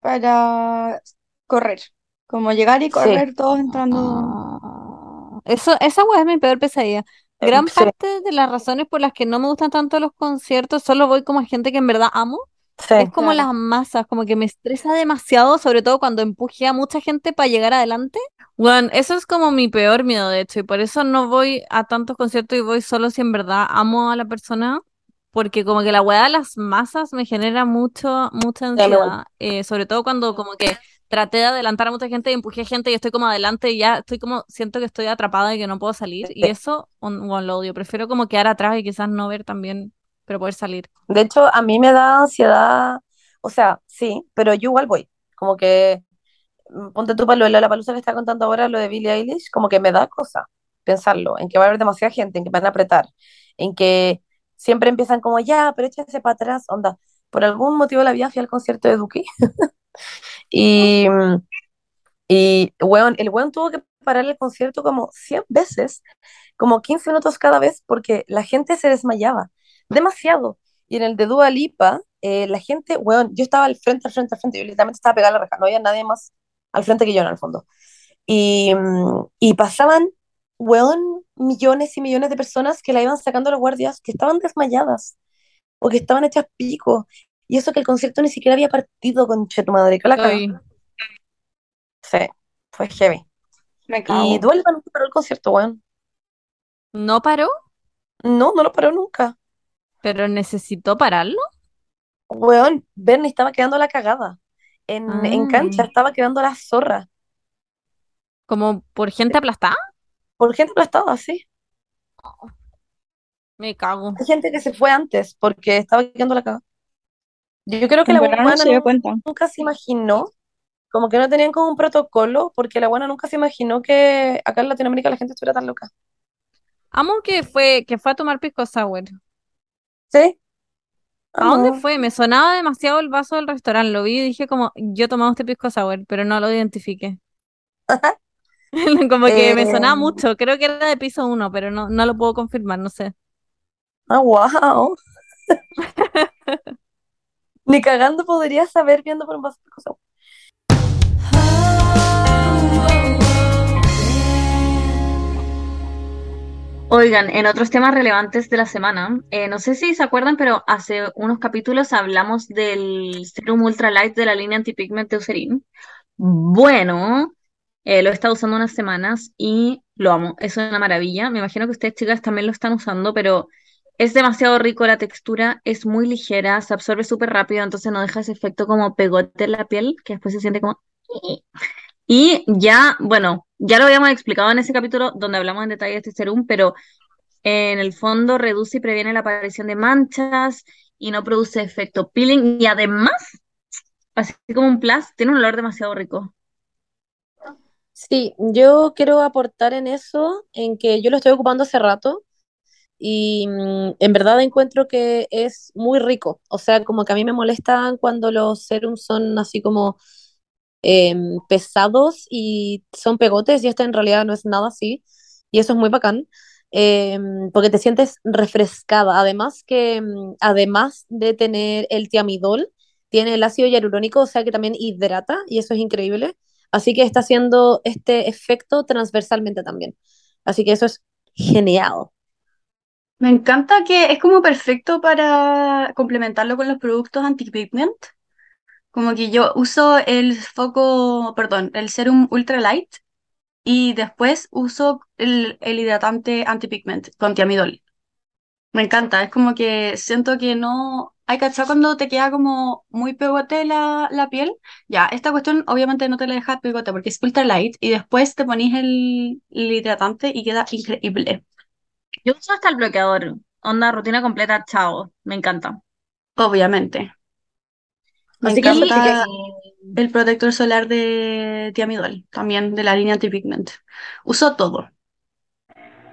para correr, como llegar y Sí, correr todos entrando. Ah, Eso, esa weá es mi peor pesadilla. eh, Gran parte de las razones por las que no me gustan tanto los conciertos, solo voy como a gente que en verdad amo, Sí. Es como Claro. las masas, como que me estresa demasiado, sobre todo cuando empuje a mucha gente para llegar adelante. Bueno, eso es como mi peor miedo, de hecho, y por eso no voy a tantos conciertos y voy solo si en verdad amo a la persona, porque como que la weá de las masas me genera mucho, mucha a ansiedad, eh, sobre todo cuando como que traté de adelantar a mucha gente y empujé gente y estoy como adelante y ya estoy como, siento que estoy atrapada y que no puedo salir, y eso, bueno, lo odio, prefiero como quedar atrás y quizás no ver también, pero poder salir. De hecho, a mí me da ansiedad, o sea, sí, pero yo igual voy. Como que, mm, ponte tú para lo de la palusa que está contando ahora, lo de Billie Eilish, como que me da cosa pensarlo, en que va a haber demasiada gente, en que van a apretar, en que siempre empiezan como, ya, pero échase para atrás, onda. Por algún motivo la vida fui al concierto de Duki y, mm, y el weón tuvo que parar el concierto como 100 veces, como 15 minutos cada vez, porque la gente se desmayaba demasiado. Y en el de Dua Lipa, eh, la gente, weón, yo estaba al frente, al frente, al frente, yo literalmente estaba pegada a la reja, no había nadie más al frente que yo en el fondo. Y, mm, y pasaban, weón, millones y millones de personas que la iban sacando los guardias, que estaban desmayadas o que estaban hechas pico. Y eso que el concierto ni siquiera había partido con tu madre, que la cagó. Sí, fue heavy. Me Y cago. Lipa nunca paró el concierto, weón. ¿No paró? No, no lo paró nunca. ¿Pero necesitó pararlo? Weón, Bernie estaba quedando la cagada. En, en cancha Ah. estaba quedando la zorra. ¿Como por gente aplastada? Por gente aplastada, así. Me cago. Hay gente que se fue antes porque estaba quedando la cagada. Yo creo que En la verdad no buena se dio cuenta. nunca se imaginó, como que no tenían como un protocolo, porque la buena nunca se imaginó que acá en Latinoamérica la gente estuviera tan loca. Amo que fue, que fue a tomar pisco sour. ¿Sí? ¿A dónde fue? Me sonaba demasiado el vaso del restaurante. Lo vi y dije como, yo tomaba este pisco sour, pero no lo identifiqué. Como que me Eh, sonaba mucho. Creo que era de piso uno, pero no, no lo puedo confirmar, no sé. ah, wow. Ni cagando podría saber viendo por un vaso de cosas. Oigan, en otros temas relevantes de la semana, eh, no sé si se acuerdan, pero hace unos capítulos hablamos del Serum Ultra Light de la línea Antipigment de Eucerin. Bueno, eh, lo he estado usando unas semanas y lo amo, es una maravilla. Me imagino que ustedes, chicas, también lo están usando, pero es demasiado rico la textura, es muy ligera, se absorbe súper rápido, entonces no deja ese efecto como pegote en la piel, que después se siente como... Y ya, bueno, ya lo habíamos explicado en ese capítulo donde hablamos en detalle de este serum, pero en el fondo reduce y previene la aparición de manchas y no produce efecto peeling y además, así como un plus, tiene un olor demasiado rico. Sí, yo quiero aportar en eso, en que yo lo estoy ocupando hace rato y mm, en verdad encuentro que es muy rico. O sea, como que a mí me molestan cuando los serums son así como em, pesados y son pegotes y este en realidad no es nada así y eso es muy bacán em, porque te sientes refrescada. Además que mm, además de tener el tiamidol, tiene el ácido hialurónico, o sea que también hidrata y eso es increíble. Así que está haciendo este efecto transversalmente también. Así que eso es genial. Me encanta que es como perfecto para complementarlo con los productos anti-pigment. Como que yo uso el foco, perdón, el serum ultra light y después uso el, el hidratante anti-pigment con tiamidol. Me encanta, es como que siento que no... Hay cachado cuando te queda como muy pegote la, la piel. Ya, esta cuestión obviamente no te la deja pegote porque es ultra light y después te ponís el, el hidratante y queda increíble. Yo uso hasta el bloqueador, onda rutina completa, chao, me encanta. Obviamente. Me Así que encanta el protector solar de Tiamidol, también de la línea anti-pigment. Uso todo.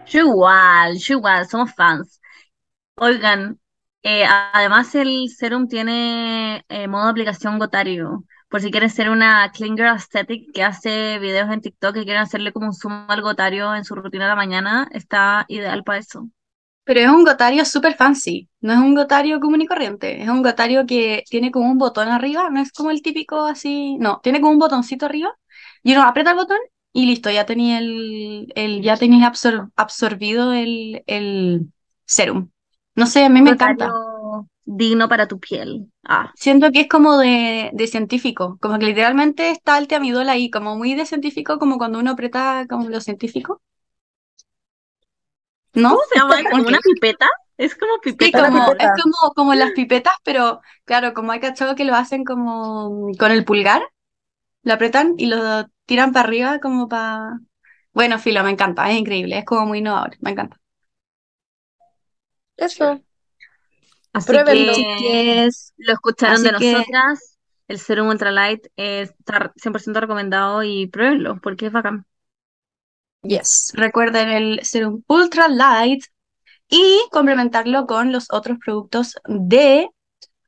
Yo igual, yo igual, somos fans. Oigan, eh, además el serum tiene eh, modo aplicación gotario. Por si quieren ser una clean girl aesthetic que hace videos en TikTok y quieren hacerle como un zoom al gotario en su rutina de la mañana, está ideal para eso. Pero es un gotario súper fancy, no es un gotario común y corriente, es un gotario que tiene como un botón arriba, no es como el típico así, no, tiene como un botoncito arriba y uno aprieta el botón y listo, ya tenía el, el ya tenías absor- absorbido el, el serum. No sé, a mí me encanta. Digno para tu piel. Ah, Siento que es como de, de científico, como que literalmente está el teamidol ahí, como muy de científico, como cuando uno aprieta como lo científico. ¿No? ¿cómo se llama? ¿Como una pipeta? Es como Sí, pipeta. Una como, pipeta. es como, como las pipetas, pero claro, como hay cachado que lo hacen como con el pulgar, lo apretan y lo tiran para arriba como para... Bueno, filo, me encanta, es increíble, es como muy innovador, me encanta. Eso. Así Pruébenlo. que Chiques, lo escucharon Así de que- nosotras. El Serum Ultralight está 100% recomendado y pruébenlo porque es bacán. Yes, recuerden el serum Ultra Light y complementarlo con los otros productos de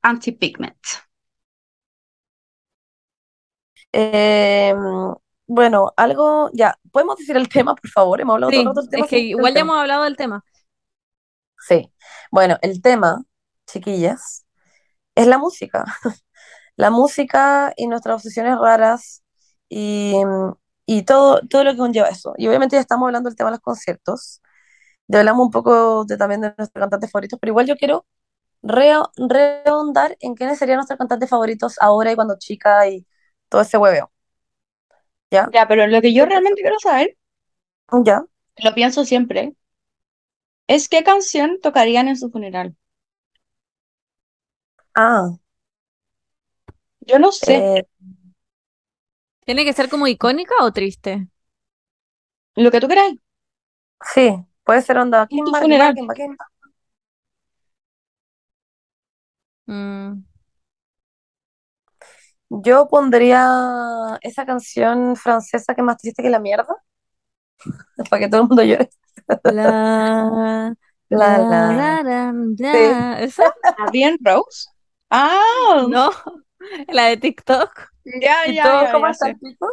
anti-pigment. Eh, bueno, algo, ya, ¿podemos decir el tema, por favor? Hemos hablado todo Sí, el del tema. es que igual ya tema. hemos hablado del tema. Sí. Bueno, el tema, chiquillas, es la música. La música y nuestras obsesiones raras y, y todo, todo lo que conlleva eso. Y obviamente ya estamos hablando del tema de los conciertos. Ya hablamos un poco de, también de nuestros cantantes favoritos, pero igual yo quiero re- rehondar en quiénes serían nuestros cantantes favoritos ahora y cuando chica y todo ese hueveo. ¿Ya? Ya, pero lo que yo realmente quiero saber, ¿Ya? lo pienso siempre, es qué canción tocarían en su funeral. Ah, Yo no sé, eh, ¿Tiene que ser como icónica o triste? lo que tú queráis. sí, puede ser onda. Kimba, Kimba. Mm, Yo pondría esa canción francesa que es más triste que la mierda, para que todo el mundo llore. La, La, la, la. la, la, la. ¿Esa? ¿Bien Rose? Ah, No, la de TikTok. Ya, Y ya, todo ya, como ya hasta sé. el pico,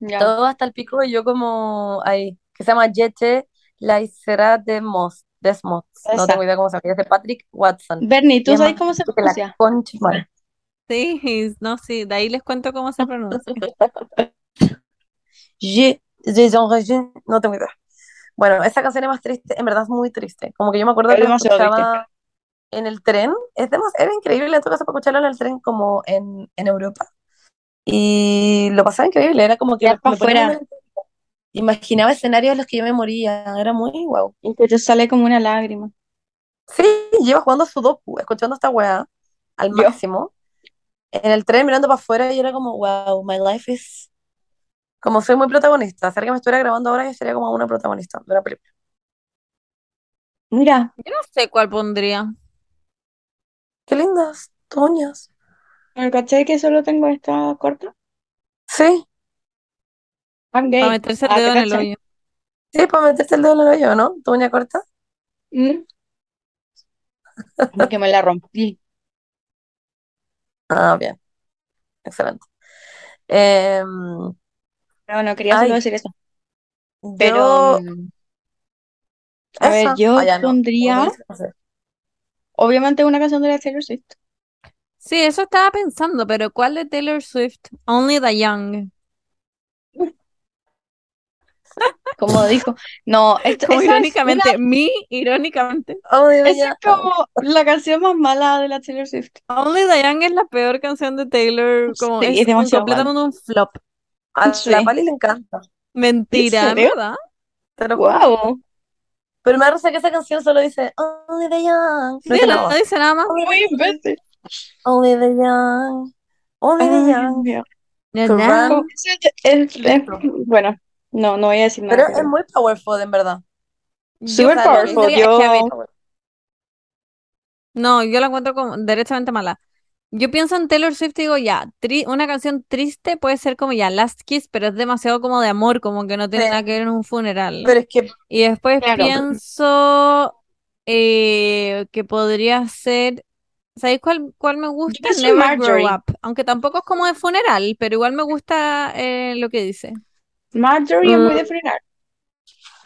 Ya. todo hasta el pico, y yo como ahí, que se llama Jete Laisera de Mos, Desmos, no tengo idea cómo se llama, es de Patrick Watson. Bernie, ¿tú es sabes cómo se la pronuncia? Sí, no, sí, de ahí les cuento cómo se pronuncia. Je- je- je- no tengo idea. Bueno, esa canción es más triste, en verdad es muy triste. Como que yo me acuerdo que la demasiado triste. escuchaba en el tren. Es demas- era increíble en todo caso para escucharlo en el tren como en, en Europa. Y lo pasaba increíble, era como que Ya me, imaginaba escenarios en los que yo me moría. Era muy guau. Y que te sale como una lágrima. Sí, llevo jugando Sudoku, escuchando esta weá al Yo. máximo. En el tren mirando para afuera y era como, wow, my life is... Como soy muy protagonista, si alguien me estuviera grabando ahora yo sería como una protagonista de una película. Mira, Yo no sé cuál pondría. Qué lindas, toñas. ¿Cachai que solo tengo esta corta? Sí, I'm gay. Para meterse el Ah, ¿te dedo en el cachai? hoyo. sí, para meterte el dedo en el hoyo, ¿no? Tu uña corta. Mm. Porque me la rompí. Ah, bien, excelente. Em, No, no quería solo ay, decir eso. Pero, yo... mm, a ver, Esa, yo ah, no, pondría, dice, no sé. obviamente, una canción de la Taylor Swift. Sí, eso estaba pensando, pero ¿cuál de Taylor Swift? Only the Young. Como dijo, no, esto, Como es una, irónicamente, mi, irónicamente. Oh, Dios, esa ya. es como la canción más mala de la Taylor Swift. Only the Young es la peor canción de Taylor, como Sí, es es un, demasiado mal. completamente un flop. A Sí. la Pali le encanta, Mentira, ¿En? ¿verdad? juro. Wow. Pero me risa que esa canción solo dice Only the young. No Sí, no, nada no dice nada más. Muy imbécil. Only the young. Only the Ay, Dios young. mío. Es- es- es- bueno, no, no voy a decir nada. Pero es muy powerful, en verdad. Super powerful. Yo, No, yo la encuentro como derechamente mala. Yo pienso en Taylor Swift y digo, ya, tri- una canción triste puede ser como ya Last Kiss, pero es demasiado como de amor, como que no tiene Sí. nada que ver en un funeral. Pero es que Y después Claro. pienso eh, que podría ser, ¿sabéis cuál, cuál me gusta? Never Grow Marjorie. Up, aunque tampoco es como de funeral, pero igual me gusta eh, lo que dice. Marjorie es Mm. muy de frenar.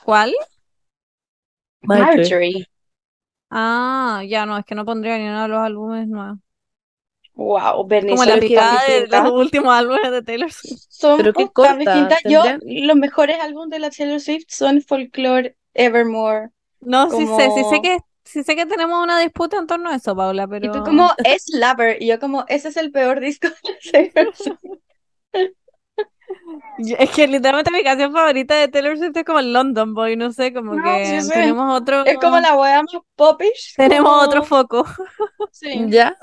¿Cuál? Marjorie. Ah, ya no, es que no pondría ni uno de los álbumes nuevos. Wow, Bernie, Como la picada de los últimos álbumes de Taylor Swift. Son Pero qué corta, distintas. Yo, los mejores álbumes de la Taylor Swift son Folklore, Evermore. No, sí sé, sí sé que, sí sé que tenemos una disputa en torno a eso, Paula, Y pero tú como, es Lover. Y yo como, ese es el peor disco de Taylor Swift. Es que literalmente mi canción favorita de Taylor Swift es como London Boy, no sé, como No, que sí sé. tenemos otro, Es como la wea más popish. tenemos como- otro foco. Sí. Ya.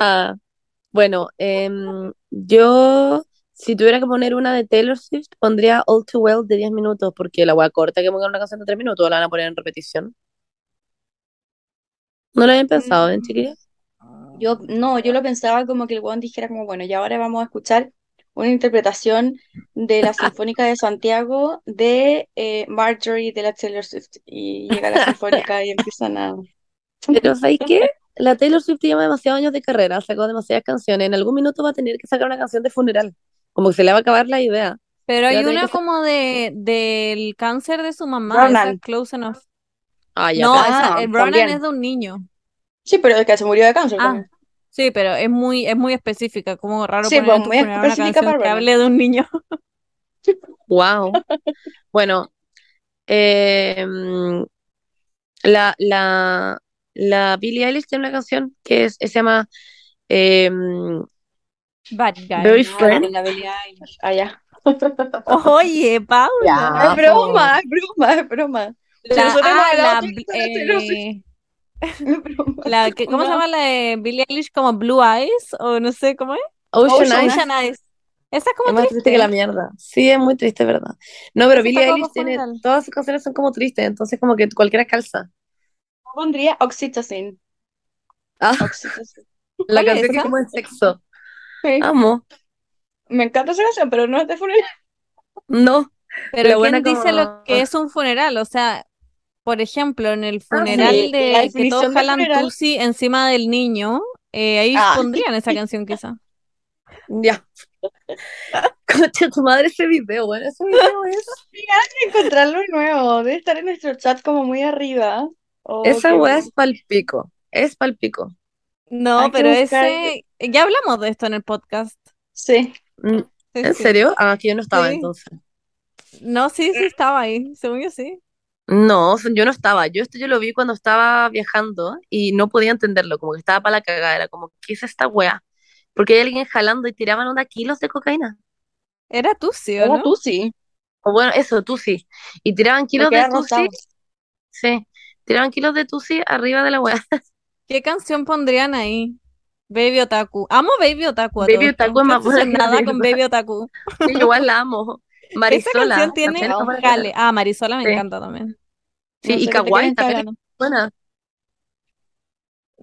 Bueno, em, yo, si tuviera que poner una de Taylor Swift, pondría All Too Well de 10 minutos, porque la hueá corta que ponga una canción de 3 minutos la van a poner en repetición. ¿No lo habían pensado, ¿eh, chiquillos? Yo, no, yo lo pensaba como que el weón dijera como, bueno, y ahora vamos a escuchar una interpretación de la Sinfónica de Santiago de eh, Marjorie de la Taylor Swift. Y llega la Sinfónica y empiezan a... Pero ¿sabéis qué? La Taylor Swift lleva demasiados años de carrera, sacó demasiadas canciones. En algún minuto va a tener que sacar una canción de funeral. Como que se le va a acabar la idea. Pero hay una como de del cáncer de su mamá, esa Ronan. Close Enough. Ah, ya, No, pero- esa, Ah, el Ronan también. es de un niño. Sí, pero es que se murió de cáncer Ah, también. sí, pero es muy, es muy específica, como raro Sí, poner pues, muy específica para que hable de un niño. Wow. Bueno, eh, la, la, la Billie Eilish tiene una canción que es- se llama eh, Bad guy. Very Ah, Friend. la Billie Eilish. Ah, ya. Oye, Paula. Ya. Es broma, es broma, es broma. La, ah, la, eh, la que, ¿cómo se llama la de Billie Eilish? Como Blue Eyes, o no sé cómo es. Ocean Ocean Eyes. Ocean Eyes. Esa es como Es más triste que la mierda. Sí, es muy triste, ¿verdad? No, pero Billie Eilish tiene, todas sus canciones son como tristes, entonces como que cualquiera calza. Yo pondría Oxytocin. Ah, Oxytocin. la ¿Cuál es canción que es como de sexo. Sí. Amo. Me encanta esa canción, pero no es de funeral. No. Pero buena ¿quién dice como- lo que es un funeral? O sea, por ejemplo, en el Ah, funeral sí, de que todos jalan tusi encima del niño, eh, ahí Ah. pondrían esa canción quizá. Ya. Concha tu madre ese video, bueno, ese video es. Encontrarlo de nuevo. Debe estar en nuestro chat como muy arriba. Oh, Esa weá bueno. es palpico. Es palpico. No, Hay pero buscar- ese, ya hablamos de esto en el podcast. Sí. Mm, Sí, ¿En sí. serio? Ah, que yo no estaba Sí. entonces. No, sí, sí estaba ahí, según yo sí. No, yo no estaba. Yo esto yo lo vi cuando estaba viajando y no podía entenderlo, como que estaba para la cagada. Era como, ¿qué es esta weá? Porque hay alguien jalando y tiraban onda kilos de cocaína. Era Tusi, ¿o Era no? O bueno, eso, tusi. Y tiraban kilos de tusi. Sí, tiraban kilos de tusi arriba de la weá. ¿Qué canción pondrían ahí? Baby Otaku. Amo Baby Otaku a Baby. Otaku es más buena obsesionada con. Baby Otaku. Sí, igual la amo. Esa Marisola. canción tiene jale. Ah, Marisola me Sí. encanta también. Sí, No y sé Kawaii también es buena.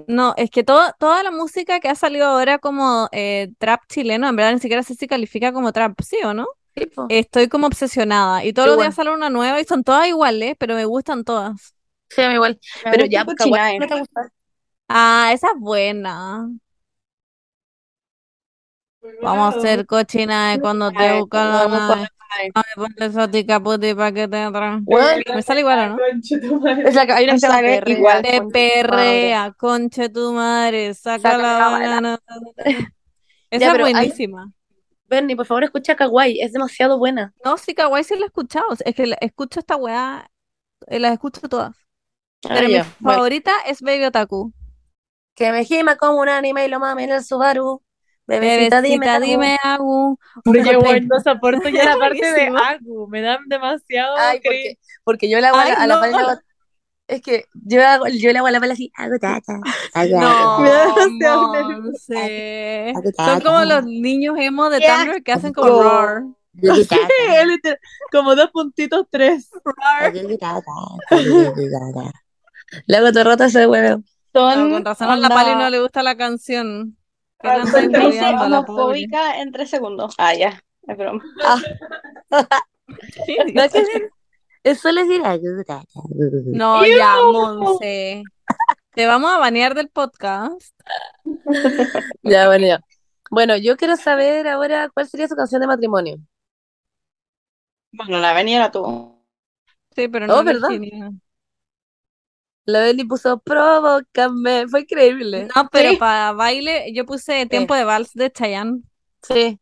No, es que todo, toda la música que ha salido ahora como eh, trap chileno, en verdad ni siquiera sé si califica como trap, ¿sí o no? Estoy como obsesionada. Y todos los días sale una nueva y son todas iguales, pero me gustan todas. Sí, a mí igual. Me Pero ya. Kawaii no te gusta. Ah, esa es buena. Vamos a hacer cochina de cuando te buscan la vamos nave. Ay, No me pones a ti caputi pa' que te atrás. Me sale igual, ¿o no? es la, hay una que sale Perrea, igual. Tu perrea, conche tu madre, saca Saca la. Esa Ya, es buenísima. Bernie, por favor, escucha Kawaii, es demasiado buena. No, sí, Kawaii sí la he escuchado. Es que la- escucho esta weá, eh, las escucho todas. Ah, Pero mi favorita es Baby Otaku. Que me gima como un anime y lo mame en el Subaru. Bebecita, Bebecita, Agu. dime, Agu. Ojo, bueno, no soporto ya la parte de. Agu, me dan demasiado Ay, porque, porque yo le hago a la, Ay, a la no. Es que yo hago, yo le hago a la Vale así, hago tata, No, Me da demasiado. Monse. Hago Son como los niños emo de Tumblr que hacen como asco. roar. como dos puntitos tres. hago todo el rato ese huevo. No, Son con razón a la Pali no le gusta la canción. Pobre. homofóbica en tres segundos. Ah, ya. Es broma. ¿No que ver? Es solo decir hago tata. No, ya, Monse. Te vamos a banear del podcast. Ya, bueno, ya. Bueno, yo quiero saber ahora cuál sería su canción de matrimonio. Bueno, la avenida era tú. Sí, pero Oh, no ¿verdad? ni una. La Beli puso Provócame, fue increíble. No, pero Sí. para baile yo puse Tiempo de Vals de Chayanne. Sí. Es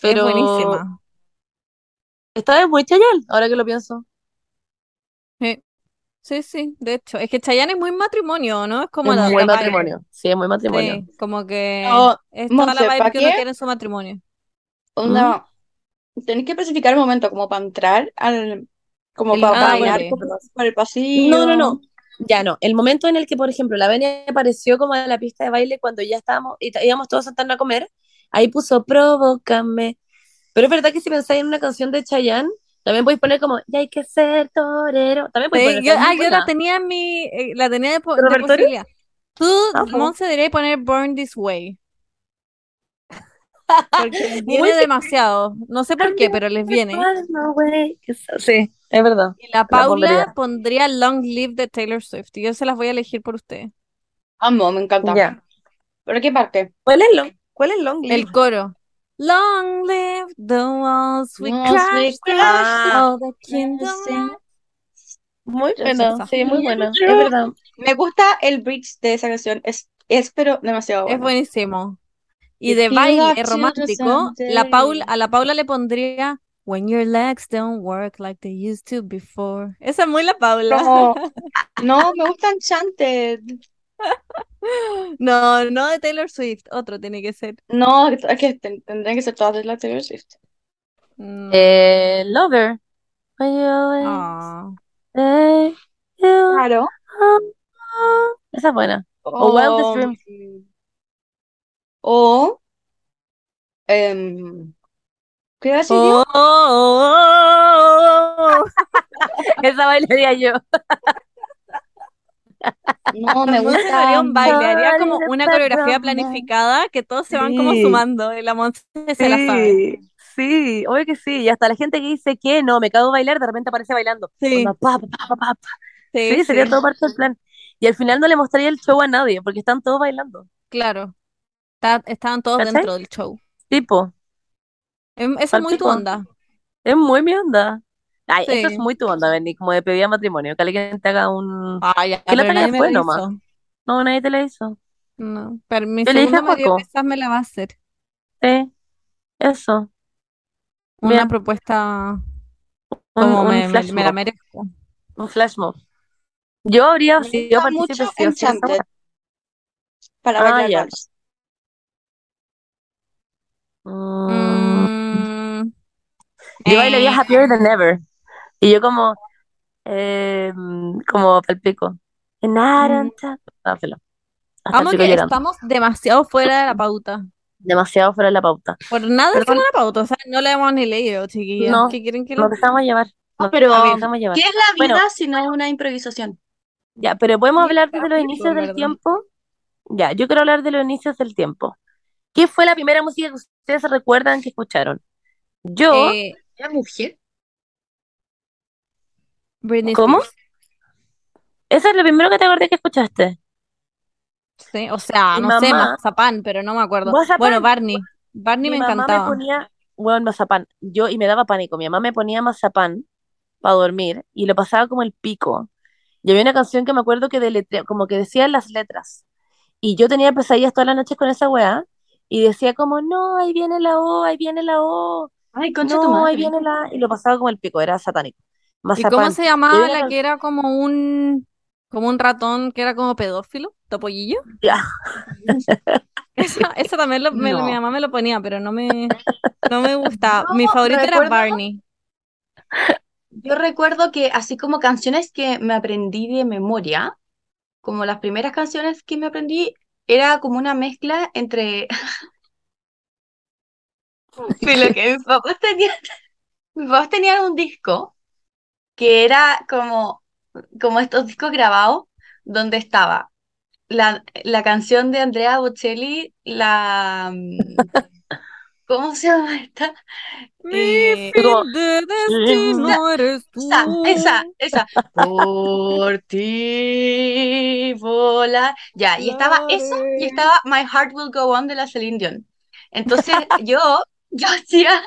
Pero buenísima. esta vez muy Chayanne, ahora que lo pienso. Sí. Sí, sí, de hecho. Es que Chayanne es muy matrimonio, ¿no? Es como Es la, muy vibe. matrimonio. Sí, es muy matrimonio. Sí, como que No, es toda la vibe ¿pa' que uno quiere en su matrimonio. Onda, tenés que especificar el momento como para entrar al, como El para baile. bailar por el pasillo. No, no, no. Ya no. El momento en el que, por ejemplo, la Beni apareció como a la pista de baile cuando ya estábamos, y íbamos todos sentando a comer, ahí puso Provócame. Pero es verdad que si pensáis en una canción de Chayanne, también podéis poner como Ya hay que ser torero. También podéis Sí, poner yo, ah, yo la tenía en mi, eh, la tenía de, po- ¿Tu de posibilidad. Tú, Ah. Monse, deberías poner Born This Way. Porque viene demasiado. No sé por qué, pero les viene. Sí, es verdad. Y la La Paula pondría. pondría Long Live de Taylor Swift. Y yo se las voy a elegir por usted. Amo, me encanta. Ya. ¿Pero qué parte? ¿Cuál es long, cuál es long live? El coro. Long live the walls we crashed crashed all the Kingdom. Muy esa. sí, muy buena, es verdad. Me gusta el bridge de esa canción. Es, es pero demasiado Es bueno. buenísimo. Y de baile romántico, la Paula, someday. a la Paula le pondría When your legs don't work like they used to before. Esa es muy la Paula. Como, no, me gusta Enchanted. No, no de Taylor Swift, otro tiene que ser. No, es que ten- tendrían que ser todas de la Taylor Swift. No. Eh, Lover. Claro. Esa es buena. O Wildest O, Dreams. o em, ¿qué Oh, yo? oh, oh. Esa bailaría yo. No, me Monse no gusta. haría un baile, haría como una coreografía planificada que todos se van como Sí. sumando y la Monse se la sabe. Sí, sí, obvio que sí. Y hasta la gente que dice que no, me cago de bailar, de repente aparece bailando. Sí, pa, pa, pa, sí, Sí, sería sí, todo parte del plan. Y al final no le mostraría el show a nadie, porque están todos bailando. claro. Está- estaban todos ¿Cachai? dentro del show. Tipo, Esa es muy tu onda. Es muy mi onda. Ay, eso es muy tu onda, Benny, como de pedir matrimonio. Que alguien te haga un. Ah, ya, Que la nadie me después hizo. No, nadie te la hizo. No, pero mi Yo le dije a segundo medio Juaco. quizás me la va a hacer. Sí, eso. Una Bien. propuesta como un me, me- flash me la merezco. Un flash mob. Yo habría Me sido partícipe sí para Ah, bailar ya. Mm, Yo bailaría eh, Happier Than Ever. Y yo como, eh, como palpico. Ah. Hasta el amo pico que estamos demasiado fuera de la pauta. Demasiado fuera de la pauta. Por nada Perdón. hicimos la pauta, o sea, no la hemos ni leído, chiquillas. No, ¿Qué quieren que Nos lo dejamos llevar. Nos Pero, dejamos llevar. ¿qué es la vida Bueno. si no es una improvisación? Ya, pero podemos hablar desde los inicios en del tiempo. Ya, yo quiero hablar de los inicios del tiempo. ¿Qué fue la primera música que ustedes recuerdan que escucharon? Yo, Eh, ¿La mujer? Britney ¿Cómo? Spears. ese es lo primero que te acordé que escuchaste. Sí, o sea, Mi no sé, mamá- Mazapán, pero no me acuerdo. Mazapán. Bueno, Barney. Barney Mi me mamá encantaba. me ponía, bueno, mazapán. Yo, y me daba pánico. Mi mamá me ponía mazapán para dormir y lo pasaba como el pico. Y había una canción que me acuerdo que deletrea, como que decía las letras. Y yo tenía pesadillas todas las noches con esa weá. Y decía como, no, ahí viene la O, ahí viene la O. Ay, concha tu No, ahí madre. viene la... Y lo pasaba como el pico, era satánico. ¿Y cómo se llamaba la que era como un como un ratón que era como pedófilo? ¿Topollillo? Ya. Esa, esa también lo- me- No. mi mamá me lo ponía, pero no me, no me gustaba. Mi favorito era Barney. Yo recuerdo que así como canciones que me aprendí de memoria, como las primeras canciones que me aprendí, era como una mezcla entre... Sí, lo que mis papás tenían, mis papás tenían un disco que era como, como estos discos grabados, donde estaba la, la canción de Andrea Bocelli, la... mm, ¿Cómo se llama esta? Eh, Y como, de destino eres Esa, tú. esa, esa. Por ti volar. Ya, y estaba eso y estaba My Heart Will Go On de la Celine Dion. Entonces yo, yo hacía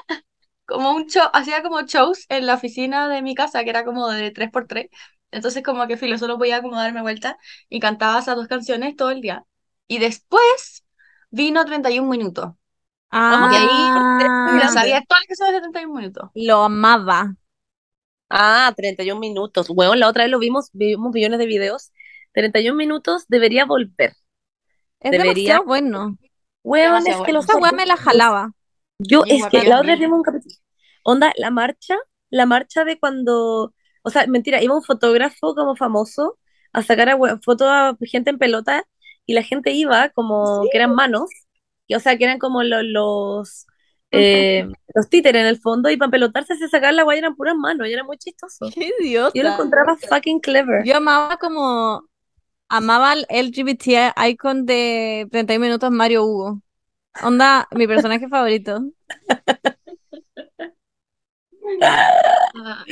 como un show, hacía como shows en la oficina de mi casa, que era como de 3x3. Entonces como que filo, solo podía como darme vuelta y cantaba esas dos canciones todo el día. Y después vino 31 minutos. Ah, Y ahí me grande. sabía todas las canciones de 31 minutos. Lo amaba. Ah, 31 minutos. Bueno, la otra vez lo vimos, vimos millones de videos. 31 minutos debería volver. Es Debería- demasiado bueno. Weón, es que los Esa weá me la jalaba. Yo, es que la otra vimos un capítulo. Onda, la marcha, la marcha de cuando, o sea, mentira, iba un fotógrafo como famoso a sacar a fotos a gente en pelota y la gente iba como que eran manos, y, o sea, que eran como lo- los, eh, los títeres en el fondo y para pelotarse se sacaban la guay eran puras manos y era muy chistoso. Qué idiota. Yo lo encontraba fucking clever. Yo amaba como. Amaba el LGBT icon de 31 minutos Mario Hugo. Onda, mi personaje favorito.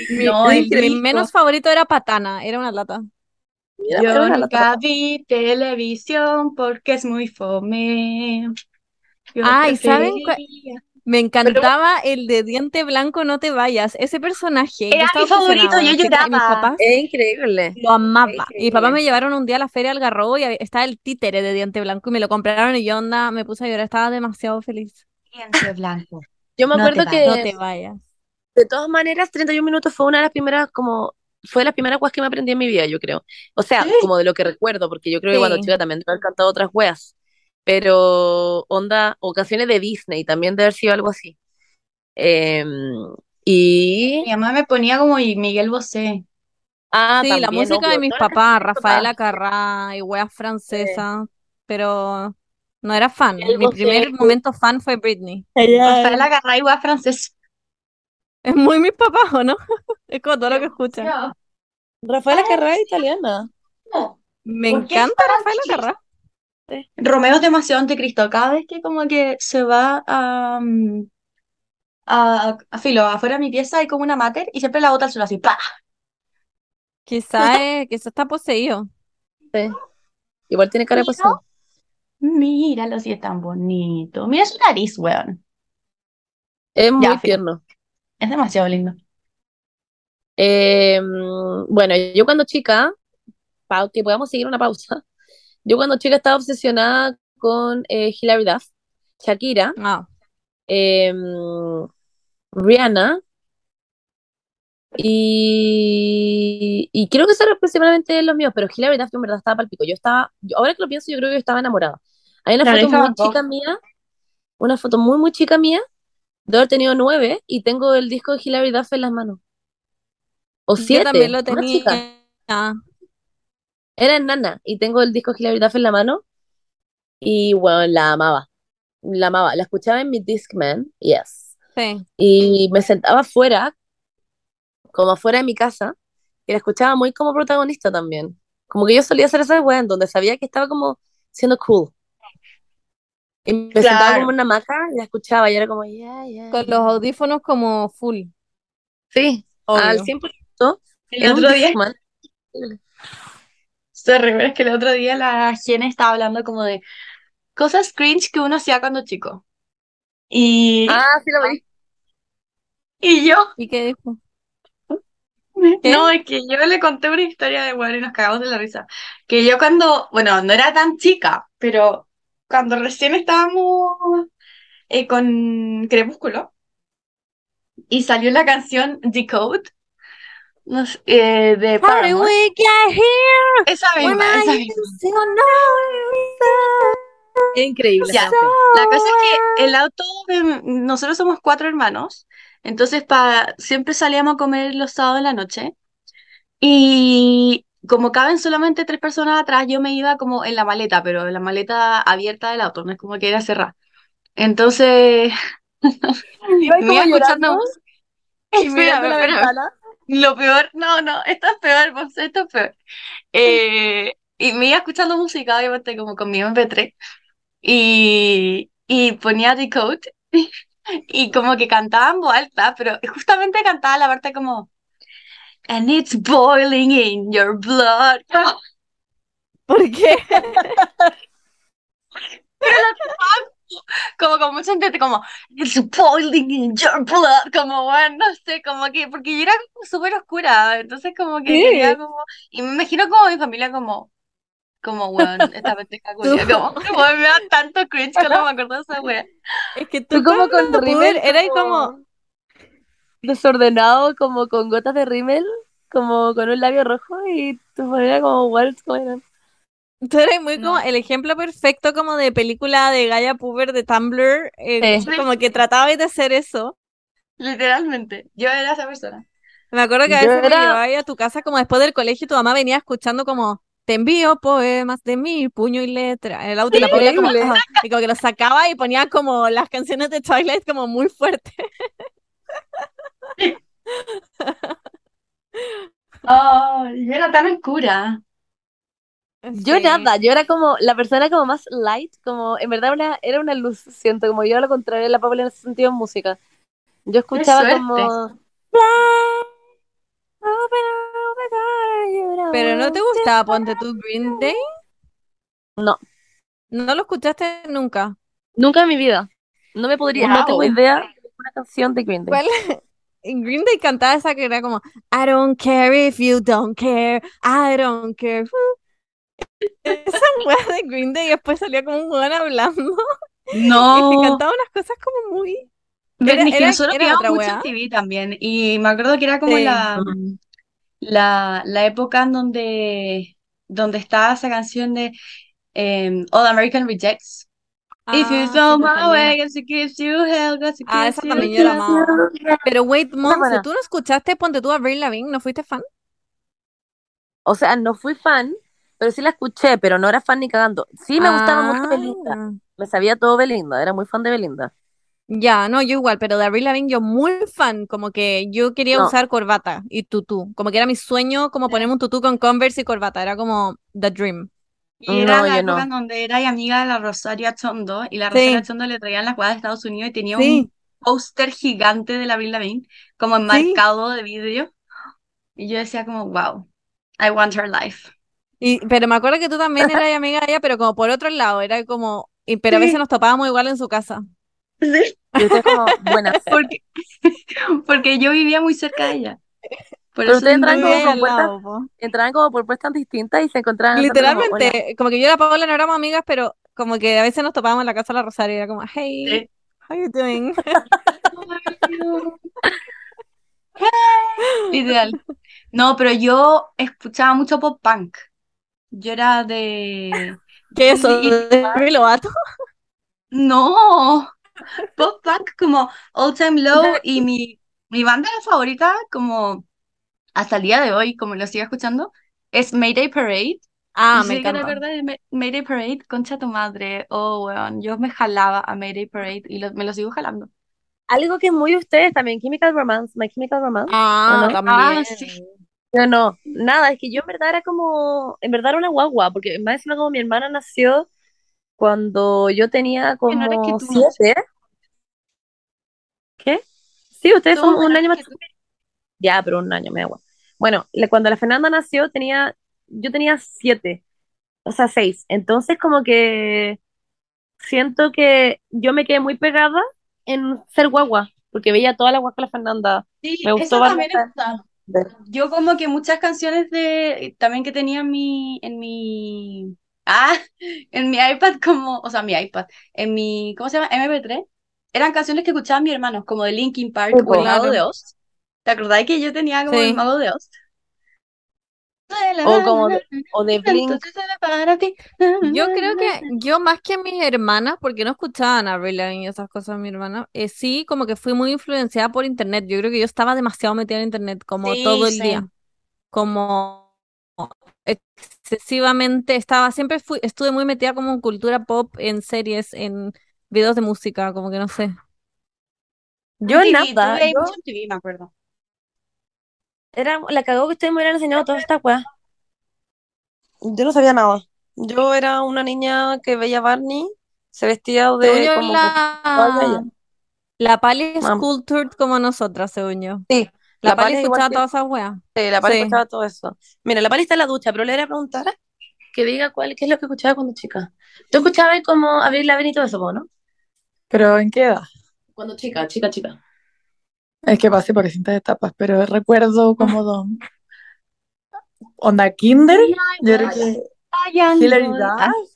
Mi, No, mi- mi menos favorito era Patana, era una lata. Mira, Yo nunca lata. vi televisión porque es muy fome. Yo Ay, ¿saben cuál- Me encantaba el de diente blanco, no te vayas. Ese personaje. Era mi favorito, yo mis lloraba. papás Es increíble. lo amaba. Increíble. Y mis papás me llevaron un día a la feria del Garrobo y estaba el títere de diente blanco y me lo compraron y yo onda, me puse a llorar, estaba demasiado feliz. Diente blanco. Yo me No acuerdo vayas. No que te vayas. de todas maneras 31 minutos fue una de las primeras como fue la primera weas que me aprendí en mi vida, yo creo. O sea, Sí. como de lo que recuerdo, porque yo creo que cuando chica también debe haber cantado otras weas. Pero onda, ocasiones de Disney también debe haber sido algo así. Em, y Mi mamá me ponía como Miguel Bosé. ah, Sí, la música de mis papás, de Rafaela papás. Carrá y weas francesas, pero no era fan. Miguel Mi Bosé. primer momento fan fue Britney. Rafaela Carrá y Gua francés. Es muy mis papás, ¿o no? Es como todo lo que escuchan. Rafaela Carrá es italiana. Me ¿Por qué encanta Rafaela chiquis? Romeo es demasiado anticristo. Cada vez que como que se va a, mm, a, a filo, afuera de mi pieza hay como una mater y siempre la bota al suelo así, ¡pa! Quizá, es- quizá está poseído. Sí. Igual tiene cara de Mira. posesión. Míralo si es tan bonito. Mira su nariz, weón. Es muy Ya, tierno. Es demasiado lindo. Em, bueno, yo cuando chica, para que podamos seguir una pausa, yo cuando chica estaba obsesionada con eh, Hilary Duff, Shakira, Ah, em, Rihanna y, y creo que esos eran principalmente los míos, pero Hilary Duff en verdad estaba para el pico. Yo estaba, yo- ahora que lo pienso, yo creo que yo estaba enamorada. Hay una foto muy chica mía, una foto muy, muy chica mía, de haber tenido nueve y tengo el disco de Hilary Duff en las manos. O yo siete, también lo tenía. Era enana y tengo el disco Hilary Duff en la mano y bueno, la amaba. La amaba. La escuchaba en mi Discman, yes. Sí. Y me sentaba afuera, como afuera de mi casa, y la escuchaba muy como protagonista también. Como que yo solía hacer esas weas en donde sabía que estaba como siendo cool. Y me sentaba como en una hamaca y la escuchaba y era como, yeah, yeah. Con los audífonos como full. Sí, al Obvio. 100%. El en otro día, Discman. pero es que el otro día la Jene estaba hablando como de cosas cringe que uno hacía cuando chico. Y, Ah, sí lo vi. y yo, ¿Y qué dijo? ¿Qué? no, es que yo le conté una historia de bueno y nos cagamos de la risa. Que yo cuando, bueno, no era tan chica, pero cuando recién estábamos eh, con Crepúsculo y salió la canción Decode no sé, eh, de Paramore. we get here? Esa misma, esa misma. increíble Ya. La cosa es que el auto, de- nosotros somos cuatro hermanos, entonces pa, siempre salíamos a comer los sábados en la noche y como caben solamente tres personas atrás, yo me iba como en la maleta, pero en la maleta abierta del auto, no es como que era cerrada. Entonces, me iba escuchando llorando música. y mirando Espérame, espérame. Lo peor, no, no, esto es peor, esto es peor. Eh, y me iba escuchando música, obviamente, como con mi MP3, y, y ponía Decode, y como que cantaba en voz alta, pero justamente cantaba la parte como, And it's boiling in your blood. ¿Por qué? Como con mucha gente, como, It's boiling in your blood. Como, bueno, no sé, como que, porque yo era como súper oscura, entonces como que Sí. quería como, y me imagino como mi familia como, como, weón, esta pendeja culia, como, como me da tanto cringe cuando me acuerdo de esa wea. Es que tú Tú como con River River era ahí como, desordenado, como con gotas de rímel, como con un labio rojo y tu manera como going on. Tú eres muy como No. el ejemplo perfecto como de película de Gaia Puber de Tumblr, eh, Sí. como que trataba de hacer eso. Literalmente. Yo era esa persona. Me acuerdo que a veces me era- llevaba ahí a tu casa como después del colegio y tu mamá venía escuchando como te envío poemas de mi puño y letra en el auto y la Paula como. "Ah", y como que lo sacaba y ponía como las canciones de Twilight como muy fuerte. Oh, yo era tan oscura. Yo nada, yo era como la persona como más light, como en verdad una, era una luz, siento, como yo a lo contrario de la Paula en ese sentido en música. Yo escuchaba como... Pero no te gustaba Ponte tú Green Day? No. No lo escuchaste nunca. Nunca en mi vida. No me podría, no tengo Wow. idea de una canción de Green Day. ¿Cuál? En Green Day cantaba esa que era como I don't care if you don't care, I don't care. Esa weá de Green Day y después salía como un weón hablando y es que No. cantaba unas cosas como muy Era- que era- nosotros era veíamos otra mucho en TV también. Y me acuerdo que era como Sí. la, la, la época en donde, donde estaba esa canción de em, All American Rejects. If you Ah, sí, go my también. way, guess it gives you hell, it Ah, esa you también yo la amaba. Pero wait, Monse. ¿tú no escuchaste Ponte tú a Avril Lavigne? ¿No fuiste fan? O sea, no fui fan, pero sí la escuché, pero no era fan ni cagando. Sí me gustaba mucho Belinda. Ah. Me sabía todo Belinda, era muy fan de Belinda. Ya, no, yo igual, pero de Avril Lavigne yo muy fan, como que yo quería No. usar corbata y tutú, como que era mi sueño como ponerme un tutú con Converse y corbata, era como the dream. Y era No, la época no. donde era amiga de la Rosario Chondo y la Sí. Rosario Chondo le traían las jugadas de Estados Unidos y tenía Sí. un póster gigante de la Avril Lavigne como enmarcado de vidrio y yo decía como wow, I want her life. Y, pero me acuerdo que tú también eras amiga de ella, pero como por otro lado, era como, y, pero a Sí. veces nos topábamos igual en su casa. Sí, Y como buenas. porque, porque yo vivía muy cerca de ella. Por Pero ustedes entran como al puertas, lado, entraban como por puestas distintas y se encontraban como. Literalmente, como que yo y la Paola no éramos amigas, pero como que a veces nos topábamos en la casa de la Rosario y era como, hey, Sí. how you doing? Literal. No, pero yo escuchaba mucho pop punk. Yo era de... ¿Qué es eso? ¿De Demi Lovato? No, pop punk como All Time Low y mi, mi banda favorita como hasta el día de hoy, como lo sigo escuchando, es Mayday Parade. Ah, No me encanta. acuerdas de May- Mayday Parade, concha tu madre. Oh, weón, yo me jalaba a Mayday Parade y lo- me lo sigo jalando. Algo que muy ustedes también, Chemical Romance, My Chemical Romance. Ah, ¿o no? también. Ah, sí. Yo no, nada, es que yo en verdad era como, en verdad era una guagua, porque más encima como mi hermana nació cuando yo tenía Menores que como tú, ¿no? siete. ¿Qué? Sí, ustedes son un año más que tú. Ya, pero un año, me da igual. Bueno, cuando la Fernanda nació tenía, yo tenía siete, o sea, seis. Entonces como que siento que yo me quedé muy pegada en ser guagua, porque veía toda la guagua de la Fernanda. Sí, Me gustó eso. Yo como que muchas canciones de también que tenía en mi en mi ah, en mi iPad como, o sea, mi iPad, en mi ¿cómo se llama? MP3, eran canciones que escuchaban mis hermanos, como de Linkin Park Sí, o El. Mago de. Oz. ¿Te acordás que yo tenía como Sí. El Mago de Oz? O como de, o de Blink. Yo creo que yo más que mis hermanas, porque no escuchaban a Lavigne y esas cosas mi hermana, eh, sí como que fui muy influenciada por internet. Yo creo que yo estaba demasiado metida en internet, como Sí, todo el sí. día, como excesivamente estaba, siempre fui, estuve muy metida como en cultura pop, en series, en videos de música, como que no sé. Yo MTV, nada, yo MTV, me acuerdo. Era la cagó que ustedes me hubieran enseñado toda esta weá. Yo no sabía nada. Yo era una niña que veía Barney, se vestía de yo, como la, la Pali es cultured como nosotras, según yo. Sí, La la Pali Pali escuchaba que- todas esas weas. Sí, la Pali Sí. escuchaba todo eso. Mira, la Pali está en la ducha, pero le voy a preguntar que diga cuál, qué es lo que escuchaba cuando chica. ¿Tú escuchabas como Abril Lavigne y todo eso, no? ¿Pero en qué edad? Cuando chica, chica, chica. Es que pasé por distintas etapas, pero recuerdo como don... Onda Kinder, yo creo que Hilary Ah, Duff,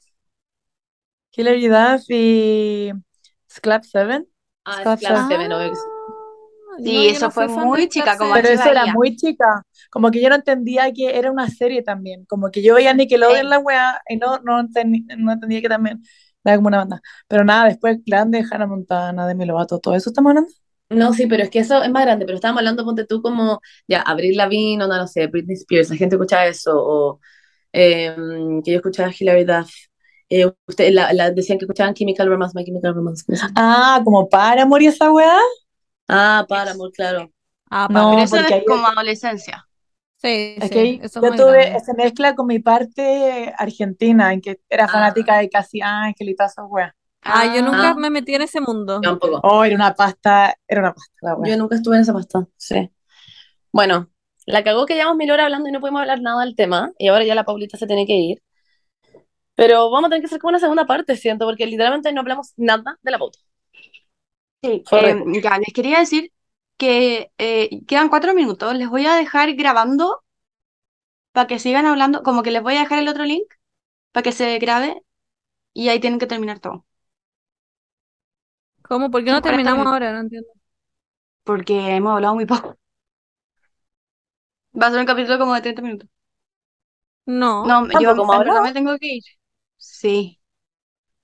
Hilary Duff y Sclap 7. Ah, Sclap es Clap Seven. Seven, obvio que sí. Sí, No, yo eso no fue muy chica, como Pero serie. eso era muy chica. Como que yo no entendía que era una serie también. Como que yo veía Nickelodeon la weá y no, no, entendí- no entendía que también era como una banda. Pero nada, después grande, Hannah Montana, Demi Lovato, todo eso estamos hablando. No, sí, pero es que eso es más grande, pero estábamos hablando, ponte tú como, ya, Avril Lavigne, o no, no sé, Britney Spears, la gente escuchaba eso, o eh, que yo escuchaba Hilary Duff, eh, ustedes la, la- decían que escuchaban Chemical Romance, My Chemical Romance. Ah, como para morir esa weá. Ah, Paramore, claro. Ah, No, para. Pero eso porque es ahí- como adolescencia. Sí, Es sí, que eso es yo muy tuve, grande. se mezcla con mi parte argentina, en que era Ah. fanática de Casi Ángel y todas esas weas. Ah, yo nunca Ah. me metí en ese mundo. Yo tampoco. Oh, era una pasta, era una pasta la. Yo nunca estuve en esa pasta, sí. Bueno, la cagó que llevamos mil horas hablando y no pudimos hablar nada del tema, y ahora ya la Paulita se tiene que ir. Pero vamos a tener que hacer como una segunda parte, siento, porque literalmente no hablamos nada de la pauta. Sí, eh, ya, les quería decir que eh, quedan cuatro minutos. Les voy a dejar grabando para que sigan hablando. Como que les voy a dejar el otro link para que se grabe y ahí tienen que terminar todo. ¿Cómo? ¿Por qué no terminamos ahora? No entiendo. Porque hemos hablado muy poco. Va a ser un capítulo como de 30 minutos. No. No, yo ¿Tampoco hemos en verdad hablado? me tengo que ir. Sí.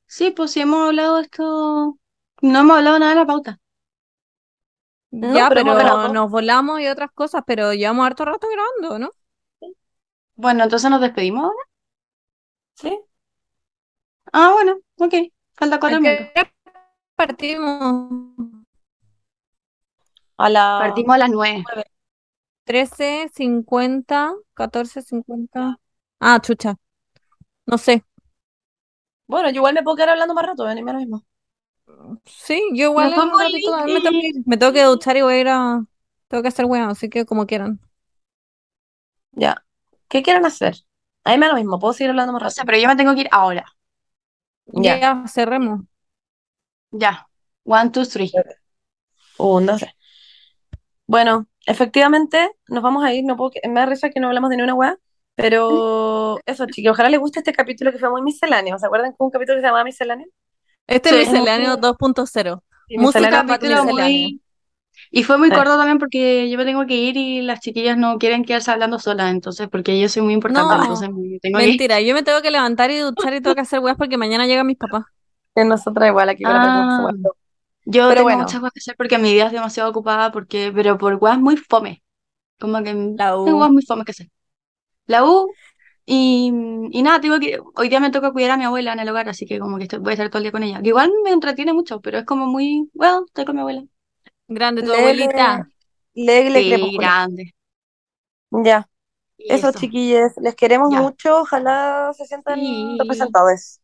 Sí, pues sí hemos hablado esto. No hemos hablado nada de la pauta. No, Ya, pero nos volamos y otras cosas, pero llevamos harto rato grabando, ¿no? Bueno, entonces nos despedimos ahora. ¿Sí? Ah, bueno, ok. Falta ¿A cuatro minutos. Partimos? A la... Partimos a las nueve. 13.50, 14.50. Ah, chucha. No sé. Bueno, yo igual me puedo quedar hablando más rato, venime lo mismo. Sí, yo igual en un ratito me tengo que ir. Me tengo que duchar y voy a ir a... Tengo que hacer weá, así que como quieran. Ya. ¿Qué quieren hacer? A mí me da lo mismo, puedo seguir hablando más No rato. sé, pero yo me tengo que ir ahora. Ya. Ya, cerremos. Ya. One, two, three. Un, dos, tres. Bueno, efectivamente, nos vamos a ir. No puedo, que- me da risa que no hablamos de ni una weá. Pero eso, chicos, ojalá les guste este capítulo que fue muy misceláneo. ¿Se acuerdan que un capítulo que se llamaba Misceláneo? Este Sí. es misceláneo 2.0. Sí, Música Capítulo misceláneo. muy... Y fue muy Sí. corto también porque yo me tengo que ir y las chiquillas no quieren quedarse hablando solas, entonces, porque yo soy muy importante, No, entonces me tengo que ir. Mentira, yo me tengo que levantar y duchar y tengo que hacer weas porque mañana llegan mis papás. Que nosotras igual aquí con la Ah, yo Pero tengo bueno. muchas cosas que hacer porque mi vida es demasiado ocupada, porque, pero por weas muy fome. Como que La tengo U. weas muy fome que hacer. La U, y, y nada, tengo que, hoy día me toca cuidar a mi abuela en el hogar, así que como que estoy- voy a estar todo el día con ella. Que igual me entretiene mucho, pero es como muy, bueno, estoy con mi abuela. Grande tu Lele, abuelita. Lele Sí, grande. Ya, eso, eso. chiquillos, les queremos Ya. mucho, ojalá se sientan Sí. representados.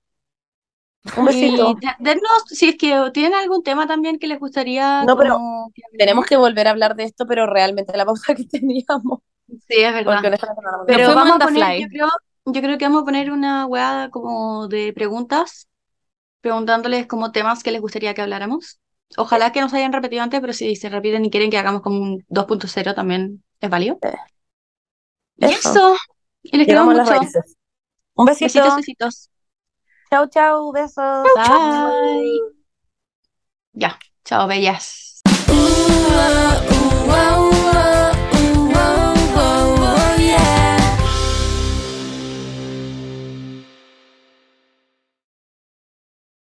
Un besito. Denos, si es que tienen algún tema también que les gustaría No, pero como. Tenemos que volver a hablar de esto, pero realmente la pausa que teníamos. Sí, es verdad. No Pero vamos a poner, fly. yo creo, yo creo que vamos a poner una weá como de preguntas, preguntándoles como temas que les gustaría que habláramos. Ojalá que no se hayan repetido antes, pero si se repiten y quieren que hagamos como un 2.0 también es válido. Y Eso. eso. Y les queremos las mucho. raíces. Un besito. Besitos, besitos. Chau, chau, besos. Bye. Ya. Chao, bellas. Uh, uh,